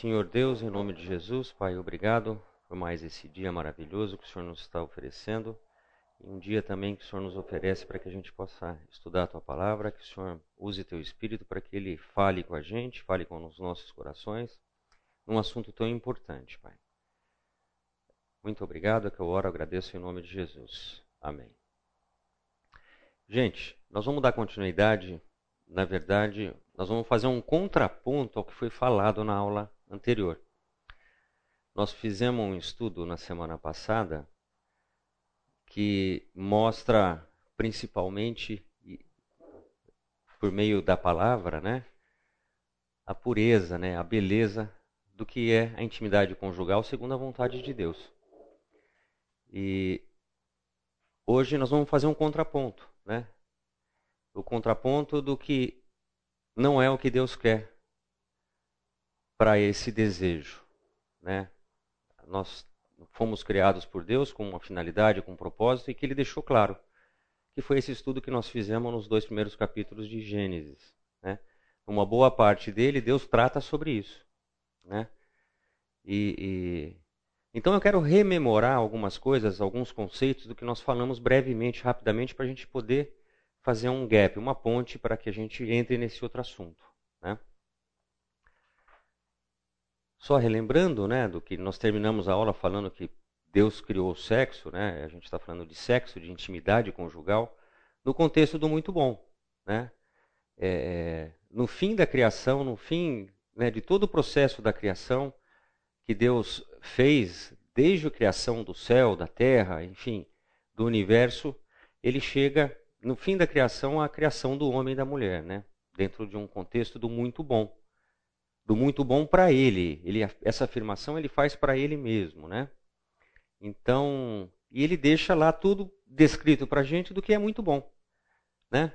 Senhor Deus, em nome de Jesus, Pai, obrigado por mais esse dia maravilhoso que o Senhor nos está oferecendo. E um dia também que o Senhor nos oferece para que a gente possa estudar a Tua palavra, que o Senhor use Teu Espírito para que Ele fale com a gente, fale com os nossos corações, num assunto tão importante, Pai. Muito obrigado, é que eu oro, agradeço em nome de Jesus. Amém. Gente, nós vamos dar continuidade, na verdade, nós vamos fazer um contraponto ao que foi falado na aula anterior. Nós fizemos um estudo na semana passada que mostra principalmente por meio da palavra, né, a pureza, né, a beleza do que é a intimidade conjugal segundo a vontade de Deus. E hoje nós vamos fazer um contraponto, né? O contraponto do que não é o que Deus quer para esse desejo, né? Nós fomos criados por Deus com uma finalidade, com um propósito e que ele deixou claro, que foi esse estudo que nós fizemos nos dois primeiros capítulos de Gênesis, né? Uma boa parte dele Deus trata sobre isso, né? E, e então eu quero rememorar algumas coisas, alguns conceitos do que nós falamos brevemente, rapidamente, para a gente poder fazer um gap, uma ponte para que a gente entre nesse outro assunto. Né? Só relembrando né, do que nós terminamos a aula falando que Deus criou o sexo, né? a gente está falando de sexo, de intimidade conjugal, no contexto do muito bom. Né? É, no fim da criação, no fim né, de todo o processo da criação, que Deus fez desde a criação do céu, da terra, enfim, do universo, ele chega no fim da criação à criação do homem e da mulher, né? Dentro de um contexto do muito bom, do muito bom para ele. ele. Essa afirmação ele faz para ele mesmo, né? Então, e ele deixa lá tudo descrito para a gente do que é muito bom, né?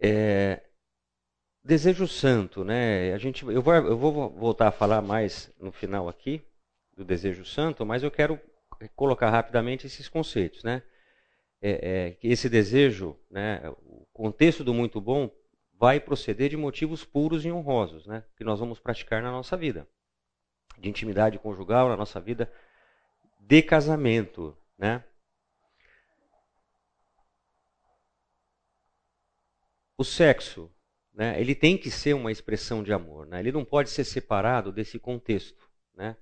É, Desejo santo, né? A gente, eu, vou, eu vou voltar a falar mais no final aqui do desejo santo, mas eu quero colocar rapidamente esses conceitos, né? É, é, esse desejo, né, o contexto do muito bom, vai proceder de motivos puros e honrosos, né? Que nós vamos praticar na nossa vida, de intimidade conjugal, na nossa vida de casamento, né? O sexo né, ele tem que ser uma expressão de amor. Né? Ele não pode ser separado desse contexto. Né?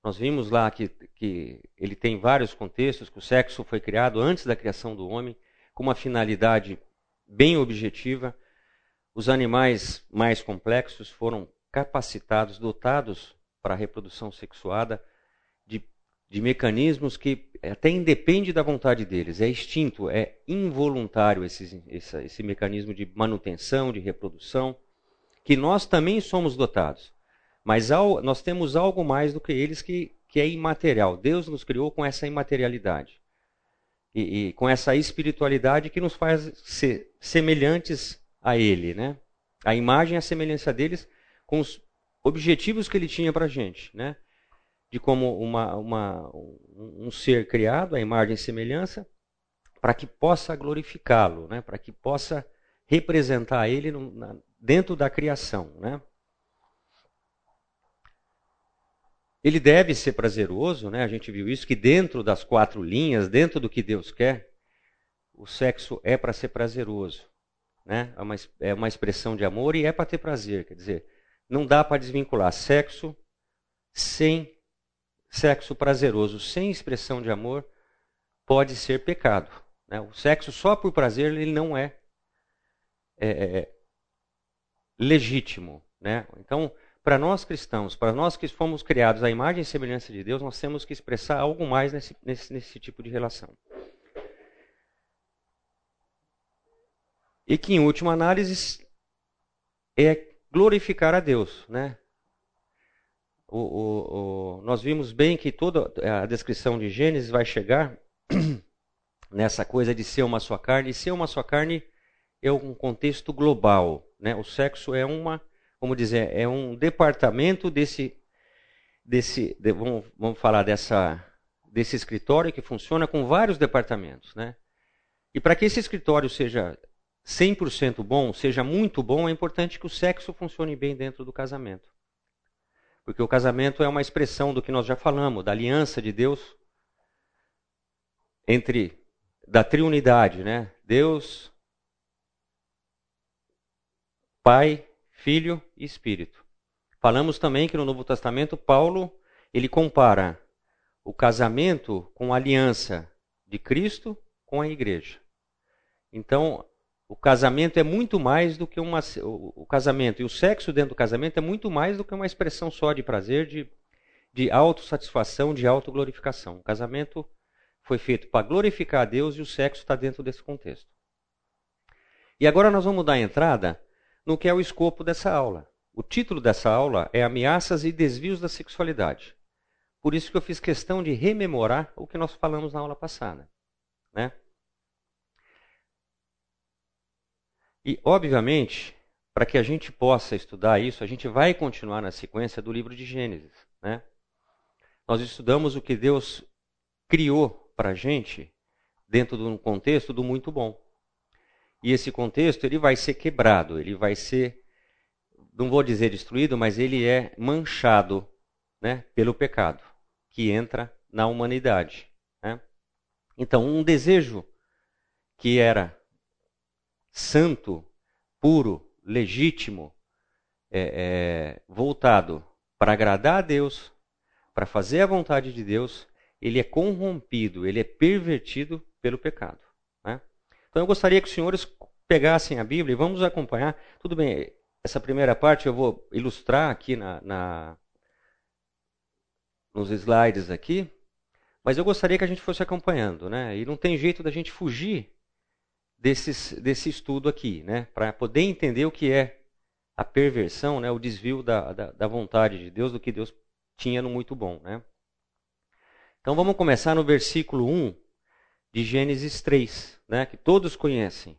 Nós vimos lá que, que ele tem vários contextos, que o sexo foi criado antes da criação do homem, com uma finalidade bem objetiva. Os animais mais complexos foram capacitados, dotados para a reprodução sexuada de mecanismos que até independe da vontade deles, é extinto, é involuntário esse, esse, esse mecanismo de manutenção, de reprodução, que nós também somos dotados. Mas ao, nós temos algo mais do que eles que, que é imaterial. Deus nos criou com essa imaterialidade. E, e, com essa espiritualidade que nos faz ser semelhantes a Ele, né? A imagem e a semelhança deles com os objetivos que Ele tinha para a gente, né? de como uma, uma, um ser criado à imagem e semelhança, para que possa glorificá-lo, né? para que possa representar ele no, na, dentro da criação. Né? Ele deve ser prazeroso, né? a gente viu isso, que dentro das quatro linhas, dentro do que Deus quer, o sexo é para ser prazeroso. Né? É, uma, é uma expressão de amor e é para ter prazer. Quer dizer, não dá para desvincular sexo sem sexo prazeroso sem expressão de amor pode ser pecado. Né? O sexo só por prazer ele não é, é, é legítimo. Né? Então, para nós cristãos, para nós que fomos criados à imagem e semelhança de Deus, nós temos que expressar algo mais nesse, nesse, nesse tipo de relação. E que, em última análise, é glorificar a Deus, né? o, o, o, nós vimos bem que toda a descrição de Gênesis vai chegar nessa coisa de ser uma só carne. E ser uma só carne é um contexto global. Né? O sexo é uma, como dizer, é um departamento desse, desse de, vamos, vamos falar dessa, desse escritório que funciona com vários departamentos. Né? E para que esse escritório seja 100% bom, seja muito bom, é importante que o sexo funcione bem dentro do casamento. Porque o casamento é uma expressão do que nós já falamos, da aliança de Deus entre da triunidade, né? Deus, Pai, Filho e Espírito. Falamos também que no Novo Testamento Paulo ele compara o casamento com a aliança de Cristo com a igreja. Então, o casamento é muito mais do que uma. O casamento e o sexo dentro do casamento é muito mais do que uma expressão só de prazer, de, de autossatisfação, de autoglorificação. O casamento foi feito para glorificar a Deus e o sexo está dentro desse contexto. E agora nós vamos dar entrada no que é o escopo dessa aula. O título dessa aula é Ameaças e Desvios da Sexualidade. Por isso que eu fiz questão de rememorar o que nós falamos na aula passada. Né? E, obviamente, para que a gente possa estudar isso, a gente vai continuar na sequência do livro de Gênesis. Né? Nós estudamos o que Deus criou para a gente dentro de um contexto do muito bom. E esse contexto ele vai ser quebrado, ele vai ser, não vou dizer destruído, mas ele é manchado né, pelo pecado que entra na humanidade. Né? Então, um desejo que era santo, puro, legítimo, é, é, voltado para agradar a Deus, para fazer a vontade de Deus, ele é corrompido, ele é pervertido pelo pecado. Né? Então eu gostaria que os senhores pegassem a Bíblia e vamos acompanhar. Tudo bem, essa primeira parte eu vou ilustrar aqui na, na nos slides aqui, mas eu gostaria que a gente fosse acompanhando, né? E não tem jeito da gente fugir desses, desse estudo aqui, né? Para poder entender o que é a perversão, né? o desvio da, da, da, vontade de Deus, do que Deus tinha no muito bom. Né? Então vamos começar no versículo 1 de Gênesis 3, né? que todos conhecem.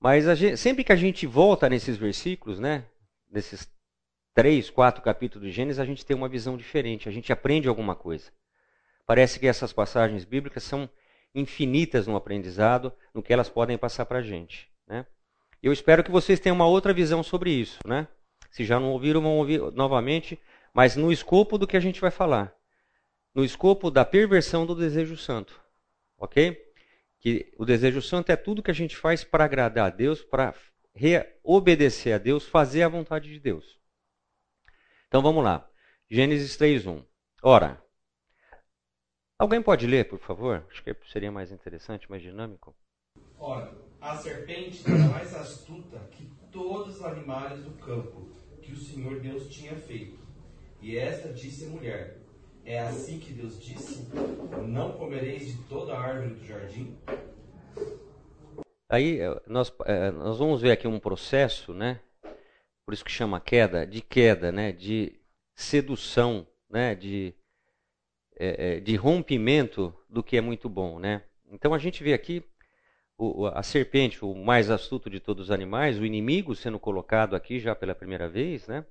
Mas gente, sempre que a gente volta nesses versículos, né? nesses três, quatro capítulos de Gênesis, a gente tem uma visão diferente, a gente aprende alguma coisa. Parece que essas passagens bíblicas são infinitas no aprendizado, no que elas podem passar para a gente. Né? Eu espero que vocês tenham uma outra visão sobre isso. Né? Se já não ouviram, vão ouvir novamente, mas no escopo do que a gente vai falar. No escopo da perversão do desejo santo. Ok? Que o desejo santo é tudo que a gente faz para agradar a Deus, para obedecer a Deus, fazer a vontade de Deus. Então vamos lá. Gênesis 3:1. Ora, Alguém pode ler, por favor? Acho que seria mais interessante, mais dinâmico. Ora, a serpente era mais astuta que todos os animais do campo que o Senhor Deus tinha feito. E esta disse a mulher: É assim que Deus disse: Não comereis de toda a árvore do jardim? Aí eh, nós, eh, nós vamos ver aqui um processo, né? Por isso que chama queda, de queda, né? De sedução, né? De é, é, de rompimento do que é muito bom, né? Então a gente vê aqui o, a serpente, o mais astuto de todos os animais, o inimigo sendo colocado aqui já pela primeira vez, né?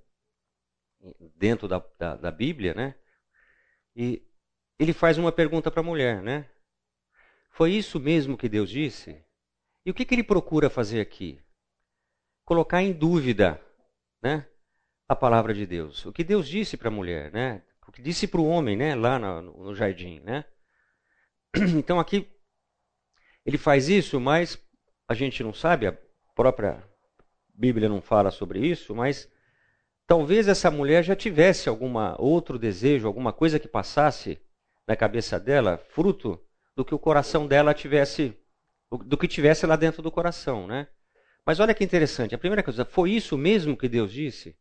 Dentro da, da, da Bíblia, né? E ele faz uma pergunta para a mulher, né? Foi isso mesmo que Deus disse? E o que, que ele procura fazer aqui? Colocar em dúvida, né? A palavra de Deus. O que Deus disse para a mulher, né? O que disse para o homem, né, lá no, no jardim, né? Então aqui ele faz isso, mas a gente não sabe, a própria Bíblia não fala sobre isso, mas talvez essa mulher já tivesse alguma outro desejo, alguma coisa que passasse na cabeça dela, fruto do que o coração dela tivesse, do que tivesse lá dentro do coração, né? Mas olha que interessante, a primeira coisa, foi isso mesmo que Deus disse?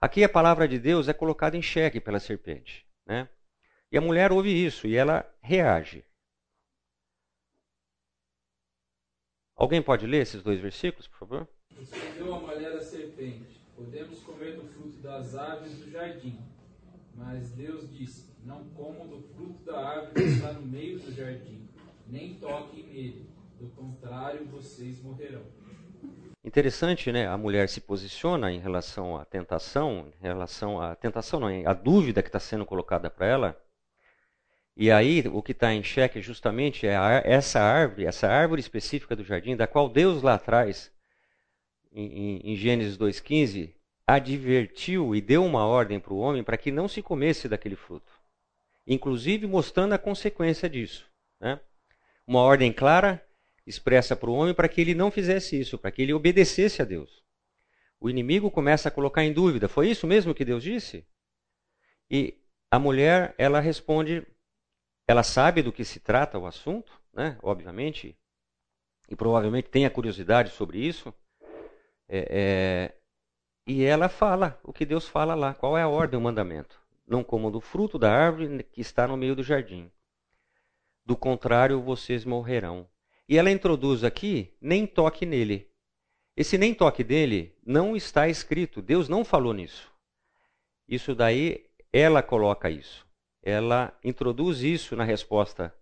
Aqui a palavra de Deus é colocada em xeque pela serpente. Né? E a mulher ouve isso e ela reage. Alguém pode ler esses dois versículos, por favor? Respondeu a mulher da serpente: Podemos comer do fruto das árvores do jardim. Mas Deus disse: Não comam do fruto da árvore que está no meio do jardim, nem toquem nele. Do contrário, vocês morrerão. Interessante, né? A mulher se posiciona em relação à tentação, em relação à tentação, não, a dúvida que está sendo colocada para ela. E aí o que está em xeque justamente é a, essa árvore, essa árvore específica do jardim, da qual Deus lá atrás, em, em Gênesis 2,15, advertiu e deu uma ordem para o homem para que não se comesse daquele fruto, inclusive mostrando a consequência disso. Né? Uma ordem clara expressa para o homem para que ele não fizesse isso, para que ele obedecesse a Deus. O inimigo começa a colocar em dúvida: foi isso mesmo que Deus disse? E a mulher, ela responde, ela sabe do que se trata o assunto, né? obviamente, e provavelmente tem a curiosidade sobre isso. É, é, e ela fala o que Deus fala lá, qual é a ordem, o mandamento. Não comam do fruto da árvore que está no meio do jardim. Do contrário, vocês morrerão. E ela introduz aqui, nem toque nele. Esse nem toque dele não está escrito, Deus não falou nisso. Isso daí, ela coloca isso. Ela introduz isso na resposta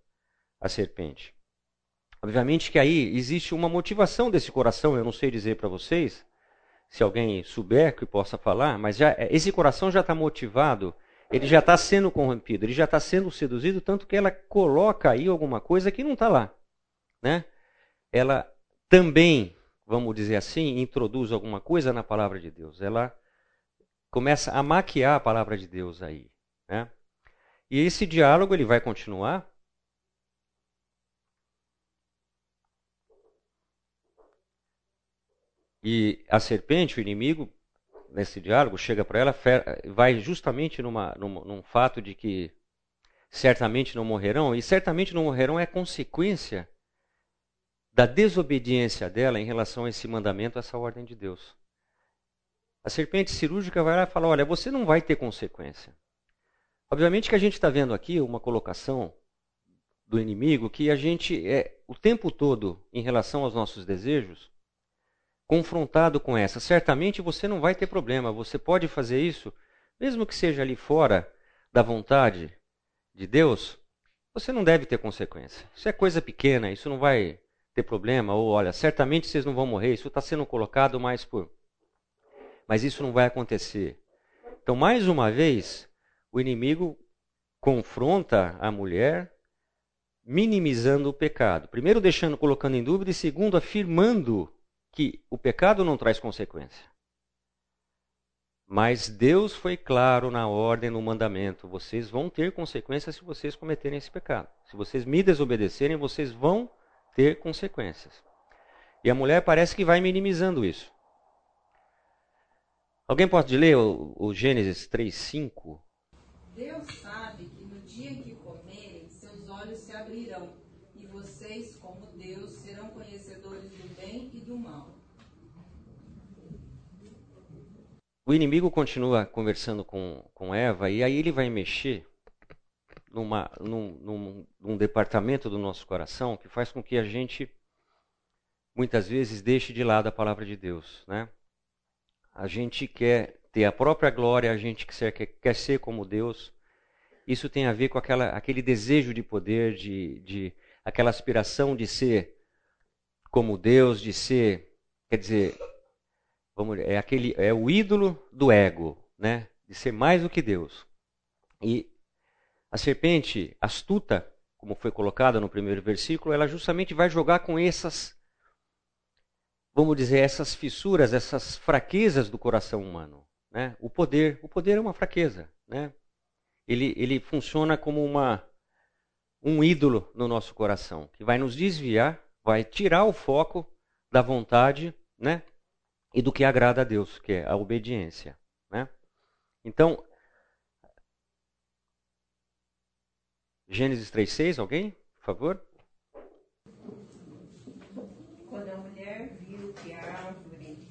à serpente. Obviamente que aí existe uma motivação desse coração, eu não sei dizer para vocês, se alguém souber que possa falar, mas já esse coração já está motivado, ele já está sendo corrompido, ele já está sendo seduzido, tanto que ela coloca aí alguma coisa que não está lá né? Ela também, vamos dizer assim, introduz alguma coisa na palavra de Deus. Ela começa a maquiar a palavra de Deus aí, né? E esse diálogo ele vai continuar. E a serpente, o inimigo, nesse diálogo, chega para ela, vai justamente numa, numa, num fato de que certamente não morrerão, e certamente não morrerão é consequência da desobediência dela em relação a esse mandamento, a essa ordem de Deus. A serpente cirúrgica vai lá e fala: Olha, você não vai ter consequência. Obviamente que a gente está vendo aqui uma colocação do inimigo que a gente é o tempo todo, em relação aos nossos desejos, confrontado com essa. Certamente você não vai ter problema, você pode fazer isso, mesmo que seja ali fora da vontade de Deus, você não deve ter consequência. Isso é coisa pequena, isso não vai ter problema, ou olha, certamente vocês não vão morrer, isso está sendo colocado mais por. Mas isso não vai acontecer. Então, mais uma vez, o inimigo confronta a mulher minimizando o pecado. Primeiro, deixando, colocando em dúvida, e segundo, afirmando que o pecado não traz consequência. Mas Deus foi claro na ordem, no mandamento: vocês vão ter consequências se vocês cometerem esse pecado. Se vocês me desobedecerem, vocês vão ter consequências. E a mulher parece que vai minimizando isso. Alguém pode ler o, o Gênesis 3:5? Deus sabe que no dia em que comerem, seus olhos se abrirão, e vocês, como Deus, serão conhecedores do bem e do mal. O inimigo continua conversando com, com Eva, e aí ele vai mexer numa, num, num, num departamento do nosso coração que faz com que a gente muitas vezes deixe de lado a palavra de Deus, né? A gente quer ter a própria glória, a gente quer, quer, ser como Deus. Isso tem a ver com aquela, aquele desejo de poder, de, de aquela aspiração de ser como Deus, de ser, quer dizer, vamos, é aquele é o ídolo do ego, né? De ser mais do que Deus. E a serpente astuta, como foi colocada no primeiro versículo, ela justamente vai jogar com essas, vamos dizer, essas fissuras, essas fraquezas do coração humano. Né? O poder, o poder é uma fraqueza, né? Ele, ele funciona como uma um ídolo no nosso coração que vai nos desviar, vai tirar o foco da vontade, né? E do que agrada a Deus, que é a obediência, né? Então, Gênesis 3,6, alguém? Por favor. Quando a mulher viu que a árvore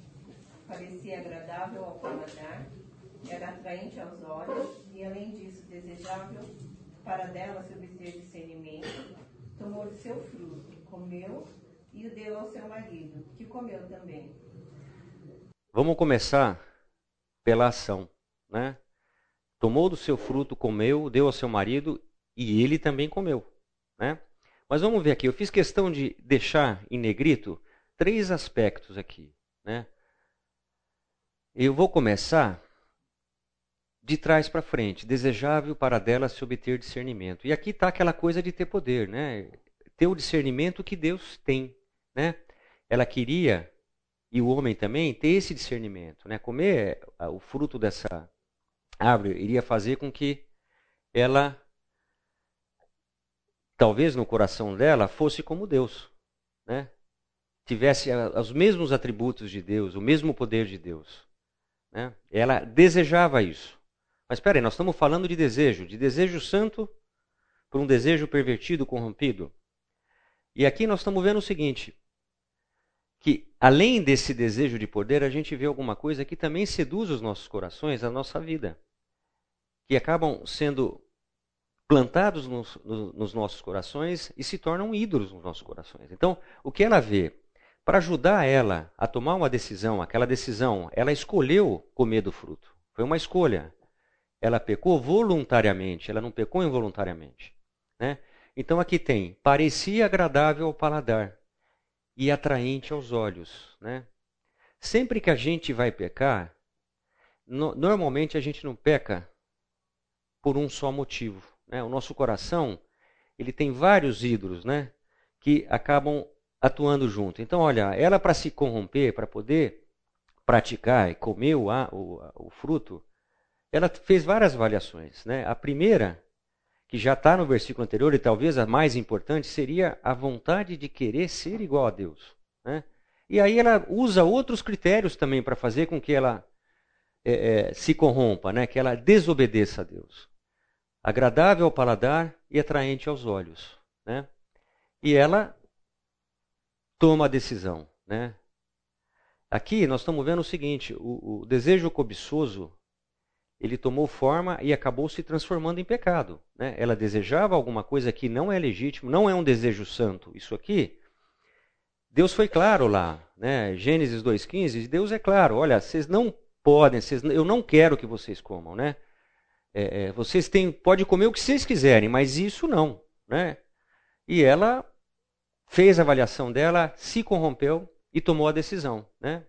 parecia agradável ao paladar, era atraente aos olhos e, além disso, desejável para dela se obter discernimento, tomou de seu fruto, comeu e o deu ao seu marido, que comeu também. Vamos começar pela ação, né? Tomou do seu fruto, comeu, deu ao seu marido e ele também comeu. Né? Mas vamos ver aqui, eu fiz questão de deixar em negrito três aspectos aqui. Né? Eu vou começar de trás para frente, desejável para dela se obter discernimento. E aqui está aquela coisa de ter poder, né? ter o discernimento que Deus tem. Né? Ela queria e o homem também ter esse discernimento. Né? Comer o fruto dessa árvore iria fazer com que ela, talvez no coração dela, fosse como Deus. Né? Tivesse os mesmos atributos de Deus, o mesmo poder de Deus. Né? Ela desejava isso. Mas espera aí, nós estamos falando de desejo, de desejo santo por um desejo pervertido, corrompido. E aqui nós estamos vendo o seguinte: que além desse desejo de poder, a gente vê alguma coisa que também seduz os nossos corações, a nossa vida, que acabam sendo plantados nos, nos nossos corações e se tornam ídolos nos nossos corações. Então, o que ela vê? Para ajudar ela a tomar uma decisão, aquela decisão, ela escolheu comer do fruto. Foi uma escolha ela pecou voluntariamente, ela não pecou involuntariamente. Né? Então aqui tem, parecia agradável ao paladar e atraente aos olhos. Né? Sempre que a gente vai pecar, no, normalmente a gente não peca por um só motivo. Né? O nosso coração ele tem vários ídolos né? que acabam atuando junto. Então, olha, ela para se corromper, para poder praticar e comer o, o, o fruto, ela fez várias avaliações. Né? A primeira, que já está no versículo anterior, e talvez a mais importante, seria a vontade de querer ser igual a Deus. Né? E aí ela usa outros critérios também para fazer com que ela é, é, se corrompa, né? que ela desobedeça a Deus. Agradável ao paladar e atraente aos olhos. Né? E ela toma a decisão. Né? Aqui nós estamos vendo o seguinte: o, o desejo cobiçoso ele tomou forma e acabou se transformando em pecado. Né? Ela desejava alguma coisa que não é legítimo, não é um desejo santo. Isso aqui, Deus foi claro lá, né? Gênesis 2,15, Deus é claro, olha, vocês não podem, vocês, eu não quero que vocês comam, né? É, é, vocês têm, pode comer o que vocês quiserem, mas isso não, né? E ela fez a avaliação dela, se corrompeu e tomou a decisão, né?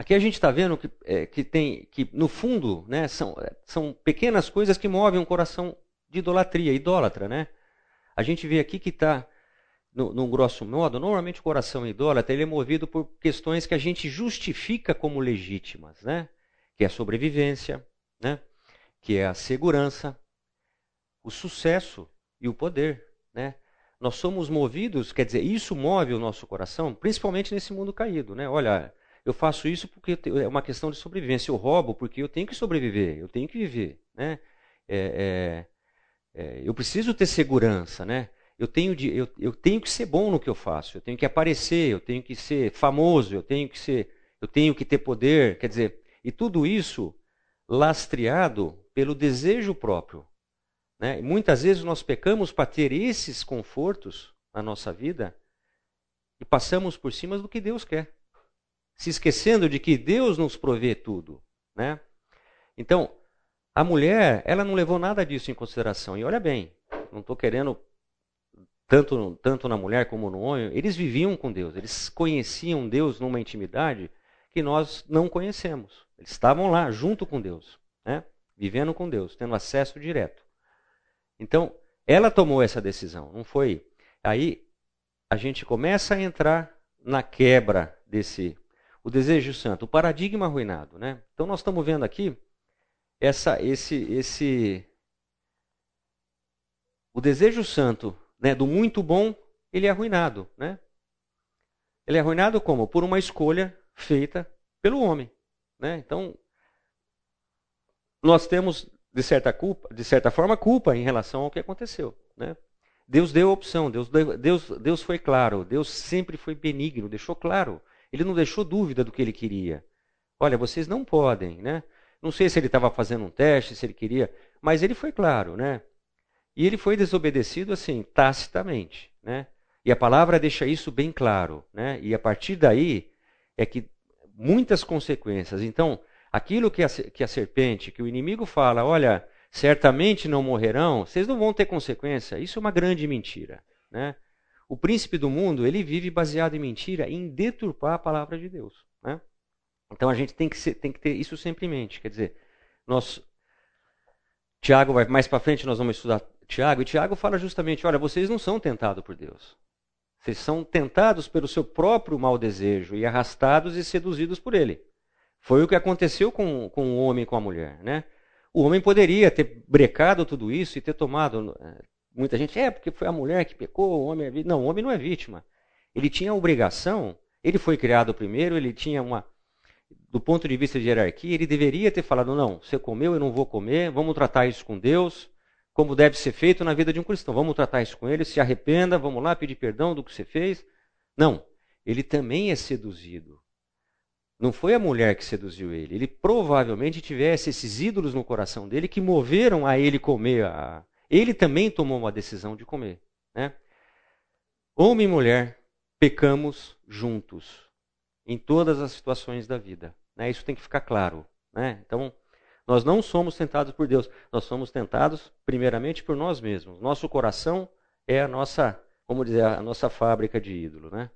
Aqui a gente está vendo que, é, que, tem, que no fundo né, são, são pequenas coisas que movem um coração de idolatria, idólatra. Né? A gente vê aqui que está, num grosso modo, normalmente o coração idólatra ele é movido por questões que a gente justifica como legítimas, né? que é a sobrevivência, né? Que é a segurança, o sucesso e o poder. Né? Nós somos movidos, quer dizer, isso move o nosso coração, principalmente nesse mundo caído. Né? Olha, eu faço isso porque é uma questão de sobrevivência. Eu roubo porque eu tenho que sobreviver, eu tenho que viver. Né? É, é, é, eu preciso ter segurança. Né? Eu, tenho de, eu, eu tenho que ser bom no que eu faço, eu tenho que aparecer, eu tenho que ser famoso, eu tenho que ser, eu tenho que ter poder. Quer dizer, e tudo isso lastreado pelo desejo próprio. Né? Muitas vezes nós pecamos para ter esses confortos na nossa vida e passamos por cima do que Deus quer se esquecendo de que Deus nos provê tudo, né? Então, a mulher, ela não levou nada disso em consideração. E olha bem, não estou querendo tanto tanto na mulher como no homem, eles viviam com Deus, eles conheciam Deus numa intimidade que nós não conhecemos. Eles estavam lá junto com Deus, né? Vivendo com Deus, tendo acesso direto. Então, ela tomou essa decisão, não foi? Aí a gente começa a entrar na quebra desse o desejo santo, o paradigma arruinado. Né? Então nós estamos vendo aqui essa, esse, esse, o desejo santo né, do muito bom, ele é arruinado. Né? Ele é arruinado como? Por uma escolha feita pelo homem. Né? Então, nós temos, de certa, culpa, de certa forma, culpa em relação ao que aconteceu. Né? Deus deu a opção, Deus, Deus, Deus foi claro, Deus sempre foi benigno, deixou claro ele não deixou dúvida do que ele queria. Olha, vocês não podem, né? Não sei se ele estava fazendo um teste, se ele queria, mas ele foi claro, né? E ele foi desobedecido assim, tacitamente, né? E a palavra deixa isso bem claro, né? E a partir daí é que muitas consequências. Então, aquilo que a, que a serpente, que o inimigo fala, olha, certamente não morrerão, vocês não vão ter consequência. Isso é uma grande mentira, né? O príncipe do mundo, ele vive baseado em mentira, em deturpar a palavra de Deus. Né? Então a gente tem que, ser, tem que ter isso sempre em mente. Quer dizer, nós. Tiago vai mais para frente, nós vamos estudar Tiago, e Tiago fala justamente: olha, vocês não são tentados por Deus. Vocês são tentados pelo seu próprio mau desejo e arrastados e seduzidos por ele. Foi o que aconteceu com, com o homem e com a mulher. Né? O homem poderia ter brecado tudo isso e ter tomado. Eh, muita gente, é porque foi a mulher que pecou, o homem é vítima. Não, o homem não é vítima. Ele tinha a obrigação, ele foi criado primeiro, ele tinha uma. Do ponto de vista de hierarquia, ele deveria ter falado: não, você comeu, eu não vou comer, vamos tratar isso com Deus, como deve ser feito na vida de um cristão. Vamos tratar isso com ele, se arrependa, vamos lá pedir perdão do que você fez. Não, ele também é seduzido. Não foi a mulher que seduziu ele. Ele provavelmente tivesse esses ídolos no coração dele que moveram a ele comer. A... Ele também tomou uma decisão de comer. Né? Homem e mulher, pecamos juntos em todas as situações da vida. Né? Isso tem que ficar claro. Né? Então, nós não somos tentados por Deus. Nós somos tentados, primeiramente, por nós mesmos. Nosso coração é a nossa, como dizer, a nossa fábrica de ídolo. Né?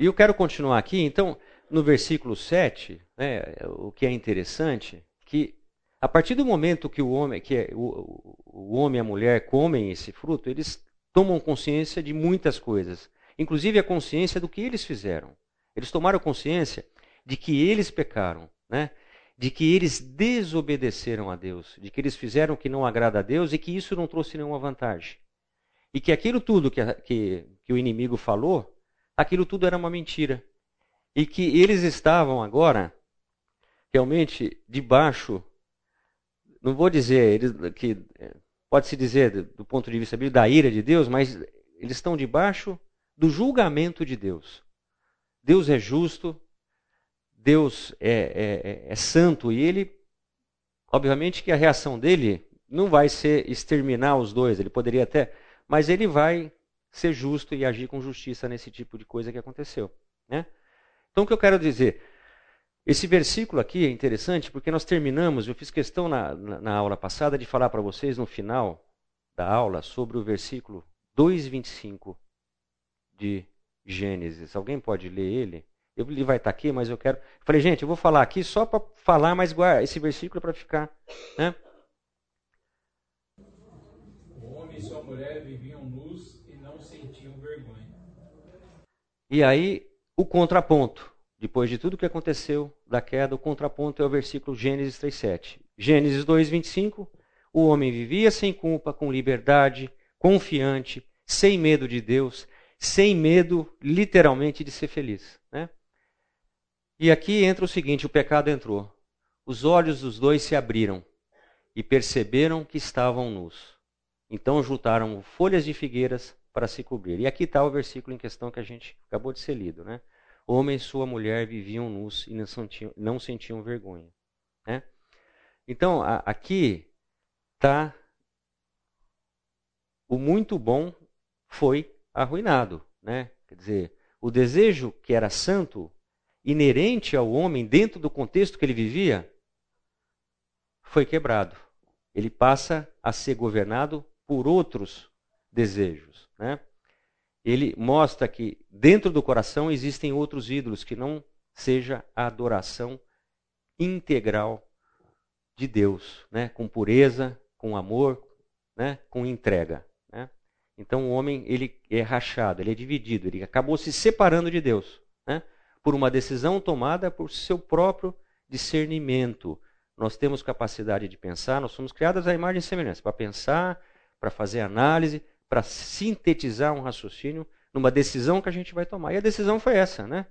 E eu quero continuar aqui, então, no versículo 7, né, o que é interessante, que a partir do momento que o homem, que é, o, o homem e a mulher comem esse fruto, eles tomam consciência de muitas coisas, inclusive a consciência do que eles fizeram. Eles tomaram consciência de que eles pecaram, né? de que eles desobedeceram a Deus, de que eles fizeram o que não agrada a Deus e que isso não trouxe nenhuma vantagem. E que aquilo tudo que, que, que o inimigo falou aquilo tudo era uma mentira. E que eles estavam agora realmente debaixo, não vou dizer eles, que pode-se dizer do ponto de vista da ira de Deus, mas eles estão debaixo do julgamento de Deus. Deus é justo, Deus é, é, é santo e ele, obviamente que a reação dele não vai ser exterminar os dois, ele poderia até, mas ele vai ser justo e agir com justiça nesse tipo de coisa que aconteceu. Né? Então, o que eu quero dizer? Esse versículo aqui é interessante porque nós terminamos, eu fiz questão na, na, na aula passada de falar para vocês no final da aula sobre o versículo 2,25 de Gênesis. Alguém pode ler ele? Ele vai estar aqui, mas eu quero. Falei, gente, eu vou falar aqui só para falar, mas guarda, esse versículo é para ficar. Né? O homem e sua mulher viviam nus E aí, o contraponto. Depois de tudo que aconteceu da queda, o contraponto é o versículo Gênesis 3,7. Gênesis 2,25. O homem vivia sem culpa, com liberdade, confiante, sem medo de Deus, sem medo, literalmente, de ser feliz. Né? E aqui entra o seguinte: o pecado entrou. Os olhos dos dois se abriram e perceberam que estavam nus. Então juntaram folhas de figueiras para se cobrir. E aqui está o versículo em questão que a gente acabou de ser lido. Né? Homem e sua mulher viviam nus e não sentiam, não sentiam vergonha. Né? Então, a, aqui está o muito bom foi arruinado. Né? Quer dizer, o desejo que era santo, inerente ao homem, dentro do contexto que ele vivia, foi quebrado. Ele passa a ser governado por outros desejos. Né? Ele mostra que dentro do coração existem outros ídolos que não seja a adoração integral de Deus, né? com pureza, com amor, né? com entrega. Né? Então o homem ele é rachado, ele é dividido, ele acabou se separando de Deus, né? por uma decisão tomada por seu próprio discernimento. Nós temos capacidade de pensar, nós somos criados à imagem e semelhança para pensar, para fazer análise, para sintetizar um raciocínio numa decisão que a gente vai tomar. E a decisão foi essa, né?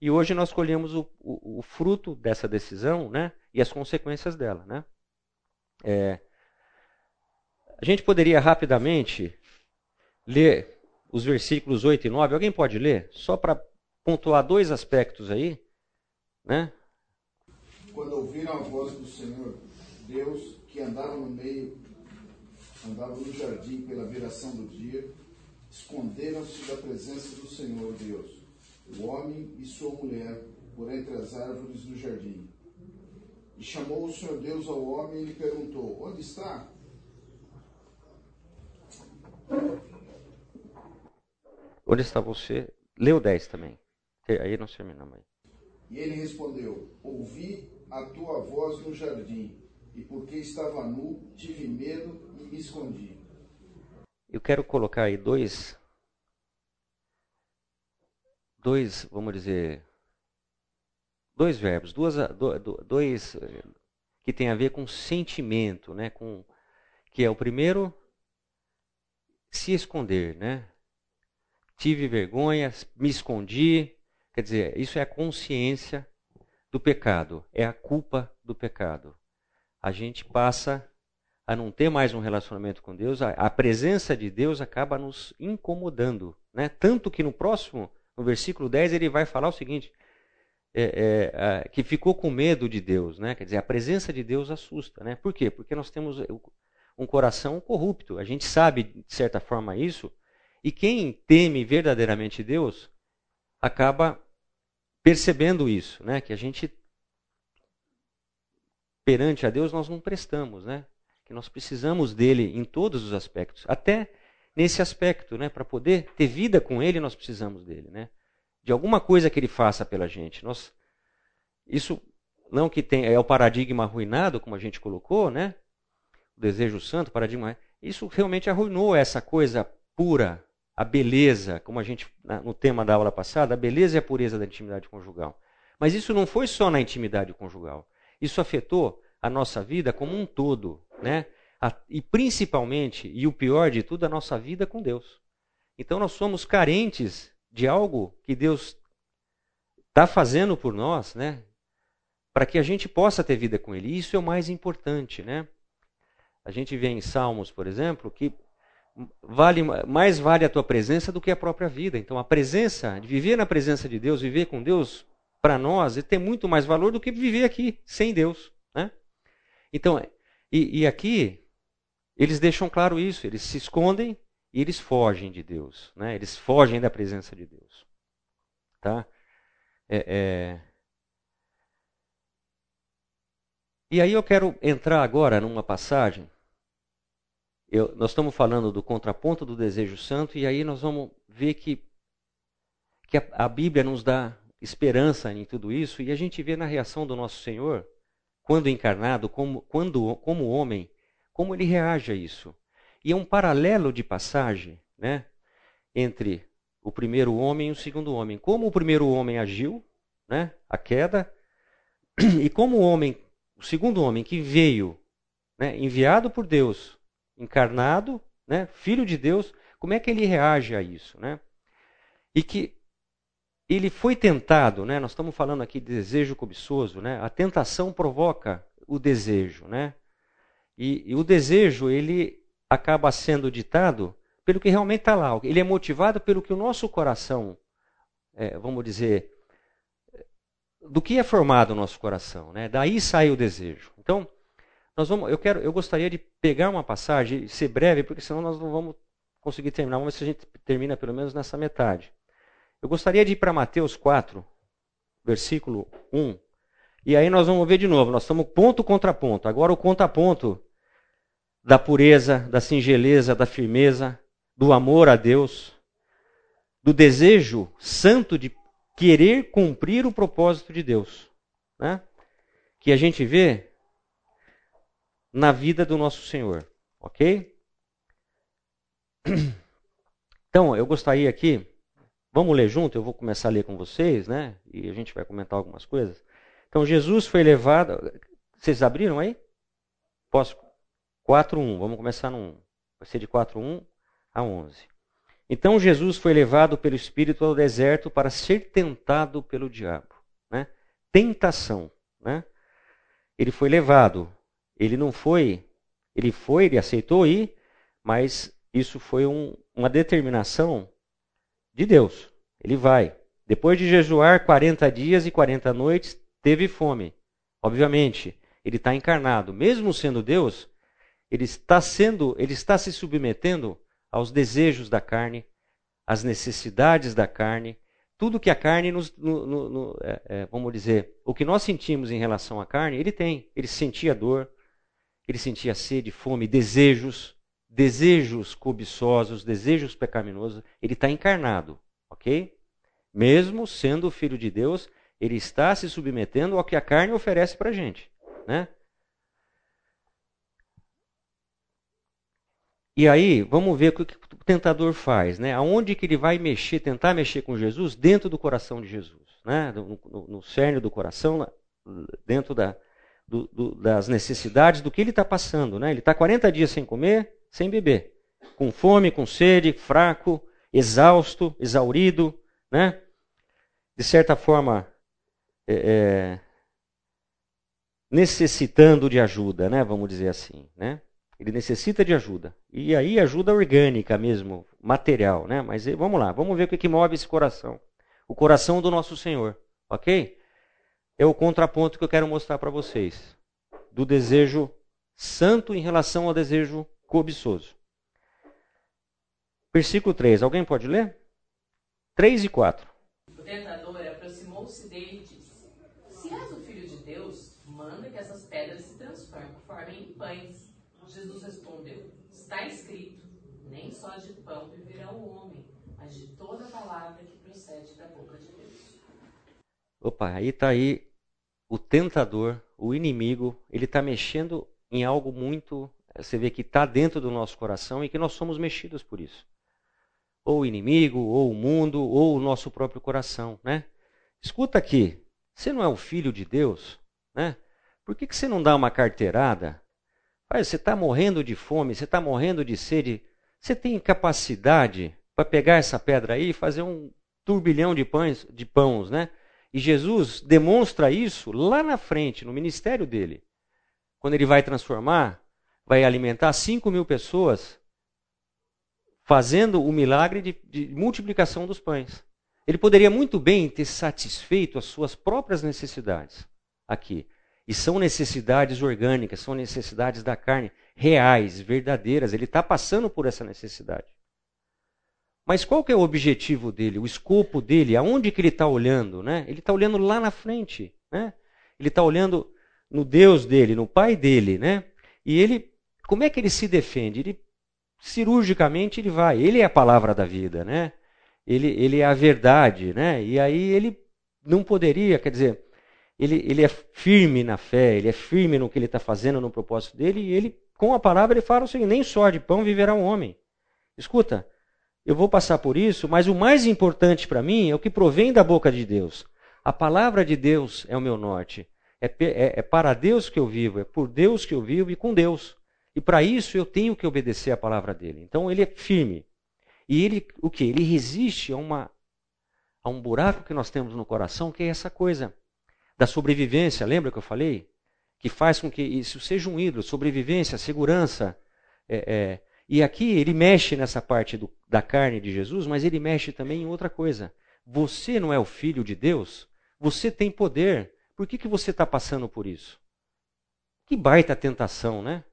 E hoje nós colhemos o, o, o fruto dessa decisão, né? E as consequências dela, né? É, a gente poderia rapidamente ler os versículos 8 e 9. Alguém pode ler? Só para pontuar dois aspectos aí, né? Quando ouviram a voz do Senhor Deus que andava no meio andavam no jardim pela viração do dia, esconderam-se da presença do Senhor Deus, o homem e sua mulher, por entre as árvores do jardim. E chamou o Senhor Deus ao homem e lhe perguntou: Onde está? Onde está você? Leu 10 também. Aí nós terminamos aí. E ele respondeu: Ouvi a tua voz no jardim, e porque estava nu, tive medo me escondi. eu quero colocar aí dois, dois, vamos dizer, dois verbos, duas, dois que tem a ver com sentimento, né? Com que é o primeiro se esconder, né? Tive vergonha, me escondi, quer dizer, isso é a consciência do pecado, é a culpa do pecado. A gente passa a não ter mais um relacionamento com Deus, a, a presença de Deus acaba nos incomodando, né? Tanto que no próximo, no versículo 10, ele vai falar o seguinte: é, é, que ficou com medo de Deus, né? Quer dizer, a presença de Deus assusta, né? Por quê? Porque nós temos um coração corrupto. A gente sabe de certa forma isso, e quem teme verdadeiramente Deus acaba percebendo isso, né? Que a gente perante a Deus nós não prestamos, né? Que nós precisamos dele em todos os aspectos, até nesse aspecto, né? Para poder ter vida com ele nós precisamos dele, né? de alguma coisa que ele faça pela gente. Nós, isso não que tem, é o paradigma arruinado, como a gente colocou, né? O desejo santo, paradigma. Isso realmente arruinou essa coisa pura, a beleza, como a gente no tema da aula passada, a beleza e a pureza da intimidade conjugal. Mas isso não foi só na intimidade conjugal. Isso afetou a nossa vida como um todo, né? e principalmente, e o pior de tudo, a nossa vida com Deus. Então nós somos carentes de algo que Deus está fazendo por nós, né? Para que a gente possa ter vida com Ele. Isso é o mais importante, né? A gente vê em Salmos, por exemplo, que vale mais vale a tua presença do que a própria vida. Então, a presença, viver na presença de Deus, viver com Deus, para nós, tem muito mais valor do que viver aqui sem Deus, né? Então, e, e aqui eles deixam claro isso. Eles se escondem e eles fogem de Deus, né? Eles fogem da presença de Deus, tá? É, é... E aí eu quero entrar agora numa passagem. Eu, nós estamos falando do contraponto do desejo santo e aí nós vamos ver que que a, a Bíblia nos dá esperança em tudo isso e a gente vê na reação do nosso Senhor quando encarnado, como quando como homem, como ele reage a isso. E é um paralelo de passagem né, entre o primeiro homem e o segundo homem. Como o primeiro homem agiu, né, a queda, e como o homem, o segundo homem que veio, né, enviado por Deus, encarnado, né, filho de Deus, como é que ele reage a isso, né? E que ele foi tentado, né? Nós estamos falando aqui de desejo cobiçoso, né? A tentação provoca o desejo, né? E, e o desejo ele acaba sendo ditado pelo que realmente está lá. Ele é motivado pelo que o nosso coração, é, vamos dizer, do que é formado o nosso coração. Né? Daí sai o desejo. Então, nós vamos, eu, quero, eu gostaria de pegar uma passagem, ser breve, porque senão nós não vamos conseguir terminar. Vamos ver se a gente termina pelo menos nessa metade. Eu gostaria de ir para Mateus 4, versículo 1. E aí nós vamos ver de novo. Nós estamos ponto contra ponto. Agora o contraponto da pureza, da singeleza, da firmeza, do amor a Deus, do desejo santo de querer cumprir o propósito de Deus, né? que a gente vê na vida do nosso Senhor, ok? Então, eu gostaria aqui, vamos ler junto, eu vou começar a ler com vocês, né? E a gente vai comentar algumas coisas. Então, Jesus foi levado. Vocês abriram aí? Posso 4.1, vamos começar no 1. Vai ser de 4.1 a 11. Então Jesus foi levado pelo Espírito ao deserto para ser tentado pelo diabo. Né? Tentação. Né? Ele foi levado. Ele não foi. Ele foi, ele aceitou ir, mas isso foi um, uma determinação de Deus. Ele vai. Depois de jejuar 40 dias e 40 noites, teve fome. Obviamente, ele está encarnado. Mesmo sendo Deus, ele está sendo, ele está se submetendo aos desejos da carne, às necessidades da carne, tudo que a carne nos, no, no, no, é, é, vamos dizer, o que nós sentimos em relação à carne, ele tem. Ele sentia dor, ele sentia sede, fome, desejos, desejos cobiçosos, desejos pecaminosos. Ele está encarnado, ok? Mesmo sendo filho de Deus, ele está se submetendo ao que a carne oferece para a gente, né? E aí, vamos ver o que o tentador faz, né? Aonde que ele vai mexer, tentar mexer com Jesus? Dentro do coração de Jesus, né? No, no, no cerne do coração, dentro da, do, do, das necessidades do que ele está passando, né? Ele está 40 dias sem comer, sem beber, com fome, com sede, fraco, exausto, exaurido, né? De certa forma, é, é, necessitando de ajuda, né? Vamos dizer assim, né? Ele necessita de ajuda. E aí ajuda orgânica mesmo, material, né? Mas eh, vamos lá, vamos ver o que, que move esse coração. O coração do nosso Senhor, ok? É o contraponto que eu quero mostrar para vocês. Do desejo santo em relação ao desejo cobiçoso. Versículo 3, alguém pode ler? 3 e 4. O tentador aproximou-se dele e disse: Se és o filho de Deus, manda que essas pedras se transformem em pães. Jesus respondeu: Está escrito: Nem só de pão viverá o homem, mas de toda palavra que procede da boca de Deus. Opa, aí está aí o tentador, o inimigo, ele está mexendo em algo muito. Você vê que está dentro do nosso coração e que nós somos mexidos por isso. Ou o inimigo, ou o mundo, ou o nosso próprio coração, né? Escuta aqui, você não é o filho de Deus, né? Por que, que você não dá uma carteirada Pai, você está morrendo de fome, você está morrendo de sede. Você tem capacidade para pegar essa pedra aí e fazer um turbilhão de pães, de pães, né? E Jesus demonstra isso lá na frente, no ministério dele. Quando ele vai transformar, vai alimentar 5 mil pessoas, fazendo o milagre de, de multiplicação dos pães. Ele poderia muito bem ter satisfeito as suas próprias necessidades aqui. E são necessidades orgânicas, são necessidades da carne, reais, verdadeiras. Ele está passando por essa necessidade. Mas qual que é o objetivo dele, o escopo dele, aonde que ele está olhando? Né? Ele está olhando lá na frente. Né? Ele está olhando no Deus dele, no Pai dele. Né? E ele, como é que ele se defende? Ele, cirurgicamente ele vai. Ele é a palavra da vida. Né? Ele, ele é a verdade. Né? E aí ele não poderia, quer dizer, ele, ele é firme na fé, ele é firme no que ele está fazendo, no propósito dele, e ele, com a palavra, ele fala o seguinte: nem só de pão viverá um homem. Escuta, eu vou passar por isso, mas o mais importante para mim é o que provém da boca de Deus. A palavra de Deus é o meu norte. É, é, é para Deus que eu vivo, é por Deus que eu vivo e com Deus. E para isso eu tenho que obedecer a palavra dele. Então ele é firme. E ele, o que? Ele resiste a, uma, a um buraco que nós temos no coração, que é essa coisa da sobrevivência, lembra que eu falei? Que faz com que isso seja um ídolo, sobrevivência, segurança. É, é, e aqui ele mexe nessa parte do, da carne de Jesus, mas ele mexe também em outra coisa. Você não é o filho de Deus? Você tem poder. Por que, que você está passando por isso? Que baita tentação, né?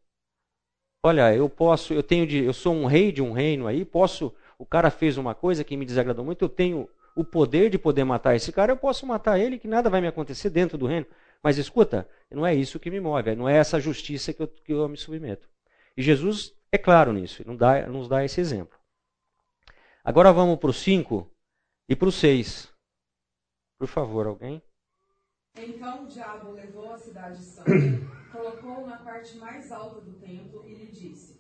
Olha, eu posso, eu tenho de, eu sou um rei de um reino aí, posso, o cara fez uma coisa que me desagradou muito, eu tenho o poder de poder matar esse cara, eu posso matar ele, que nada vai me acontecer dentro do reino. Mas escuta, não é isso que me move, não é essa justiça que eu, que eu me submeto. E Jesus é claro nisso, nos dá, nos dá esse exemplo. Agora vamos para o 5 e para o 6. Por favor, alguém? Então o diabo levou a cidade santa, colocou-o na parte mais alta do templo e lhe disse: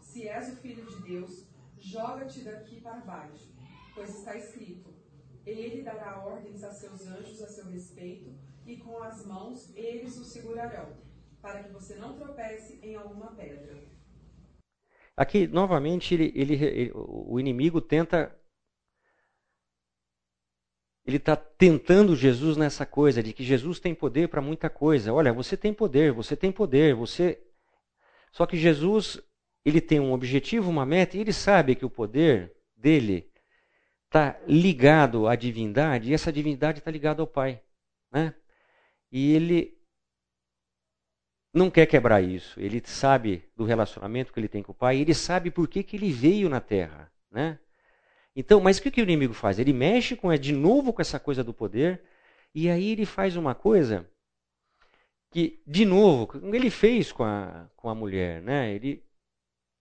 Se és o filho de Deus, joga-te daqui para baixo, pois está escrito: ele dará ordens a seus anjos a seu respeito, e com as mãos eles o segurarão, para que você não tropece em alguma pedra. Aqui, novamente, ele, ele, ele, o inimigo tenta. Ele está tentando Jesus nessa coisa de que Jesus tem poder para muita coisa. Olha, você tem poder, você tem poder, você. Só que Jesus, ele tem um objetivo, uma meta, e ele sabe que o poder dele está ligado à divindade e essa divindade está ligada ao Pai. Né? E ele não quer quebrar isso. Ele sabe do relacionamento que ele tem com o Pai, e ele sabe por que, que ele veio na Terra. Né? Então, mas o que, que o inimigo faz? Ele mexe com, é, de novo com essa coisa do poder, e aí ele faz uma coisa que, de novo, ele fez com a, com a mulher. Né? Ele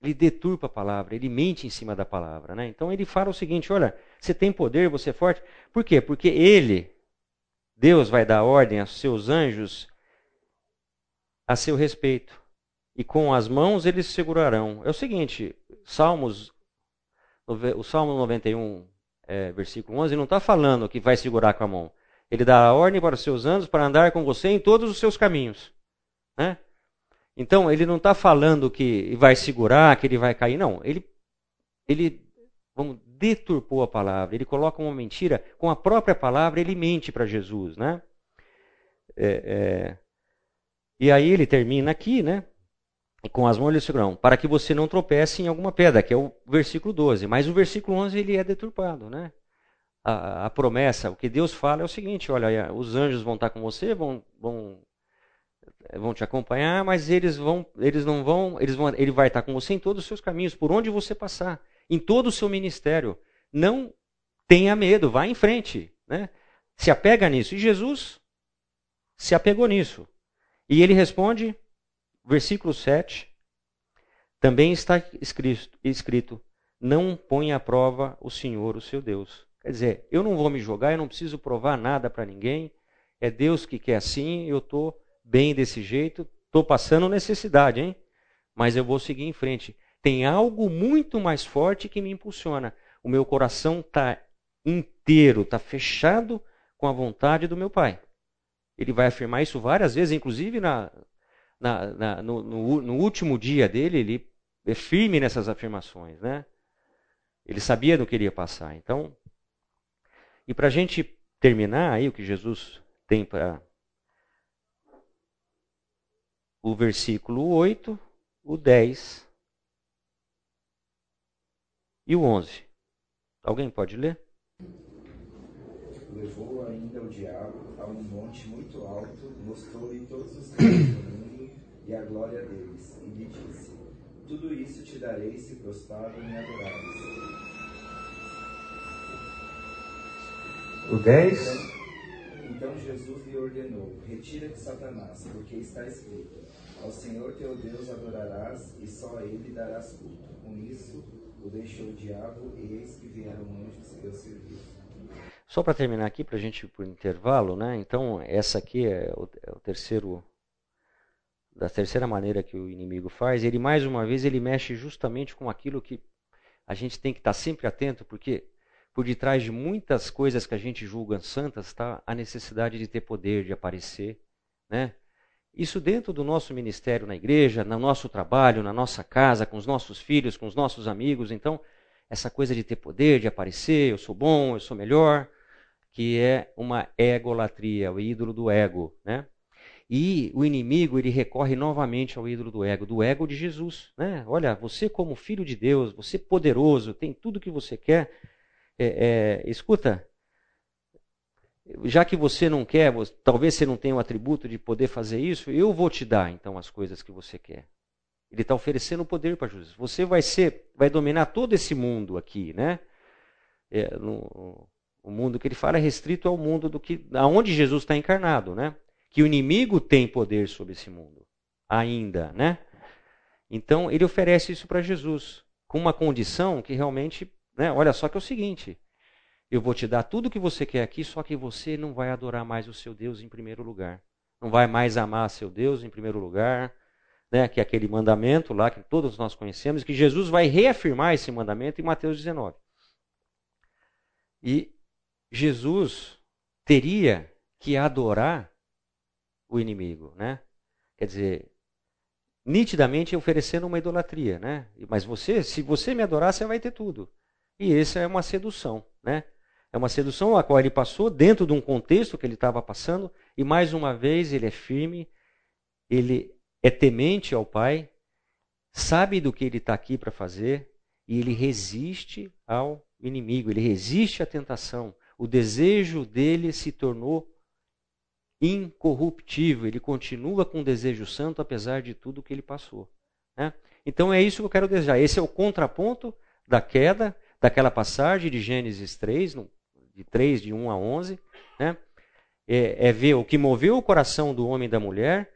ele deturpa a palavra, ele mente em cima da palavra. Né? Então ele fala o seguinte: olha, você tem poder, você é forte. Por quê? Porque ele, Deus, vai dar ordem aos seus anjos a seu respeito. e com as mãos eles segurarão. É o seguinte, Salmos, o Salmo 91, é, versículo 11, não está falando que vai segurar com a mão. Ele dá a ordem para os seus anjos para andar com você em todos os seus caminhos. Né? Então, ele não está falando que vai segurar, que ele vai cair. Não, ele, ele vamos, deturpou a palavra. Ele coloca uma mentira. Com a própria palavra, ele mente para Jesus. Né? É, é, e aí ele termina aqui, né? Com as mãos ele segurarão, para que você não tropece em alguma pedra, que é o versículo 12. Mas o versículo 11 ele é deturpado, né? A, a, promessa, o que Deus fala é o seguinte: olha, os anjos vão estar com você, vão, vão, vão te acompanhar, mas eles vão, eles não vão, eles vão, ele vai estar com você em todos os seus caminhos, por onde você passar, em todo o seu ministério. Não tenha medo, vá em frente, né? Se apega nisso. E Jesus se apegou nisso. E ele responde Versículo 7. Também está escrito, escrito: Não põe à prova o Senhor, o seu Deus. Quer dizer, eu não vou me jogar, eu não preciso provar nada para ninguém. É Deus que quer assim, eu estou bem desse jeito, estou passando necessidade, hein? Mas eu vou seguir em frente. Tem algo muito mais forte que me impulsiona. O meu coração está inteiro, está fechado com a vontade do meu Pai. Ele vai afirmar isso várias vezes, inclusive na, na, na, no, no, no, último dia dele, ele é firme nessas afirmações, né? Ele sabia do que ele ia passar. Então, e para a gente terminar aí o que Jesus tem para o versículo 8, o 10 e o 11. Alguém pode ler? Levou ainda o diabo a um monte muito alto, mostrou-lhe todos os caminhos e a glória deles, e lhe disse: Tudo isso te darei se prostrado me adorares. O 10. Então, então Jesus lhe ordenou: Retira-te, Satanás, porque está escrito: Ao Senhor teu Deus adorarás e só a ele darás culto. Com isso, o deixou o diabo, e eis que vieram anjos e Deus serviu. Só para terminar aqui, para a gente ir para o intervalo, né? Então, essa aqui é o, é o terceiro da terceira maneira que o inimigo faz, ele mais uma vez ele mexe justamente com aquilo que a gente tem que estar sempre atento, porque por detrás de muitas coisas que a gente julga santas está a necessidade de ter poder, de aparecer, né? Isso dentro do nosso ministério na igreja, no nosso trabalho, na nossa casa, com os nossos filhos, com os nossos amigos. Então, essa coisa de ter poder, de aparecer, eu sou bom, eu sou melhor, que é uma egolatria, o ídolo do ego, né? E o inimigo ele recorre novamente ao ídolo do ego, do ego de Jesus. Né? Olha, você como filho de Deus, você poderoso, tem tudo que você quer. É, é, escuta, já que você não quer, talvez você não tenha o atributo de poder fazer isso, eu vou te dar então as coisas que você quer. Ele está oferecendo poder para Jesus. Você vai ser, vai dominar todo esse mundo aqui, né? É, no, o mundo que ele fala é restrito ao mundo do que, aonde Jesus está encarnado, né? Que o inimigo tem poder sobre esse mundo ainda, né? Então ele oferece isso para Jesus com uma condição que realmente, né, olha só que é o seguinte: eu vou te dar tudo o que você quer aqui, só que você não vai adorar mais o seu Deus em primeiro lugar. Não vai mais amar seu Deus em primeiro lugar, né, que é aquele mandamento lá que todos nós conhecemos, que Jesus vai reafirmar esse mandamento em Mateus 19. E Jesus teria que adorar o inimigo, né? Quer dizer, nitidamente oferecendo uma idolatria, né? Mas você, se você me adorar, você vai ter tudo. E essa é uma sedução, né? É uma sedução a qual ele passou dentro de um contexto que ele estava passando e mais uma vez ele é firme, ele é temente ao Pai, sabe do que ele está aqui para fazer e ele resiste ao inimigo, ele resiste à tentação. O desejo dele se tornou incorruptível, ele continua com desejo santo apesar de tudo que ele passou. Né? Então é isso que eu quero desejar. Esse é o contraponto da queda, daquela passagem de Gênesis 3, de 3, de 1 a 11. Né? É, é ver o que moveu o coração do homem e da mulher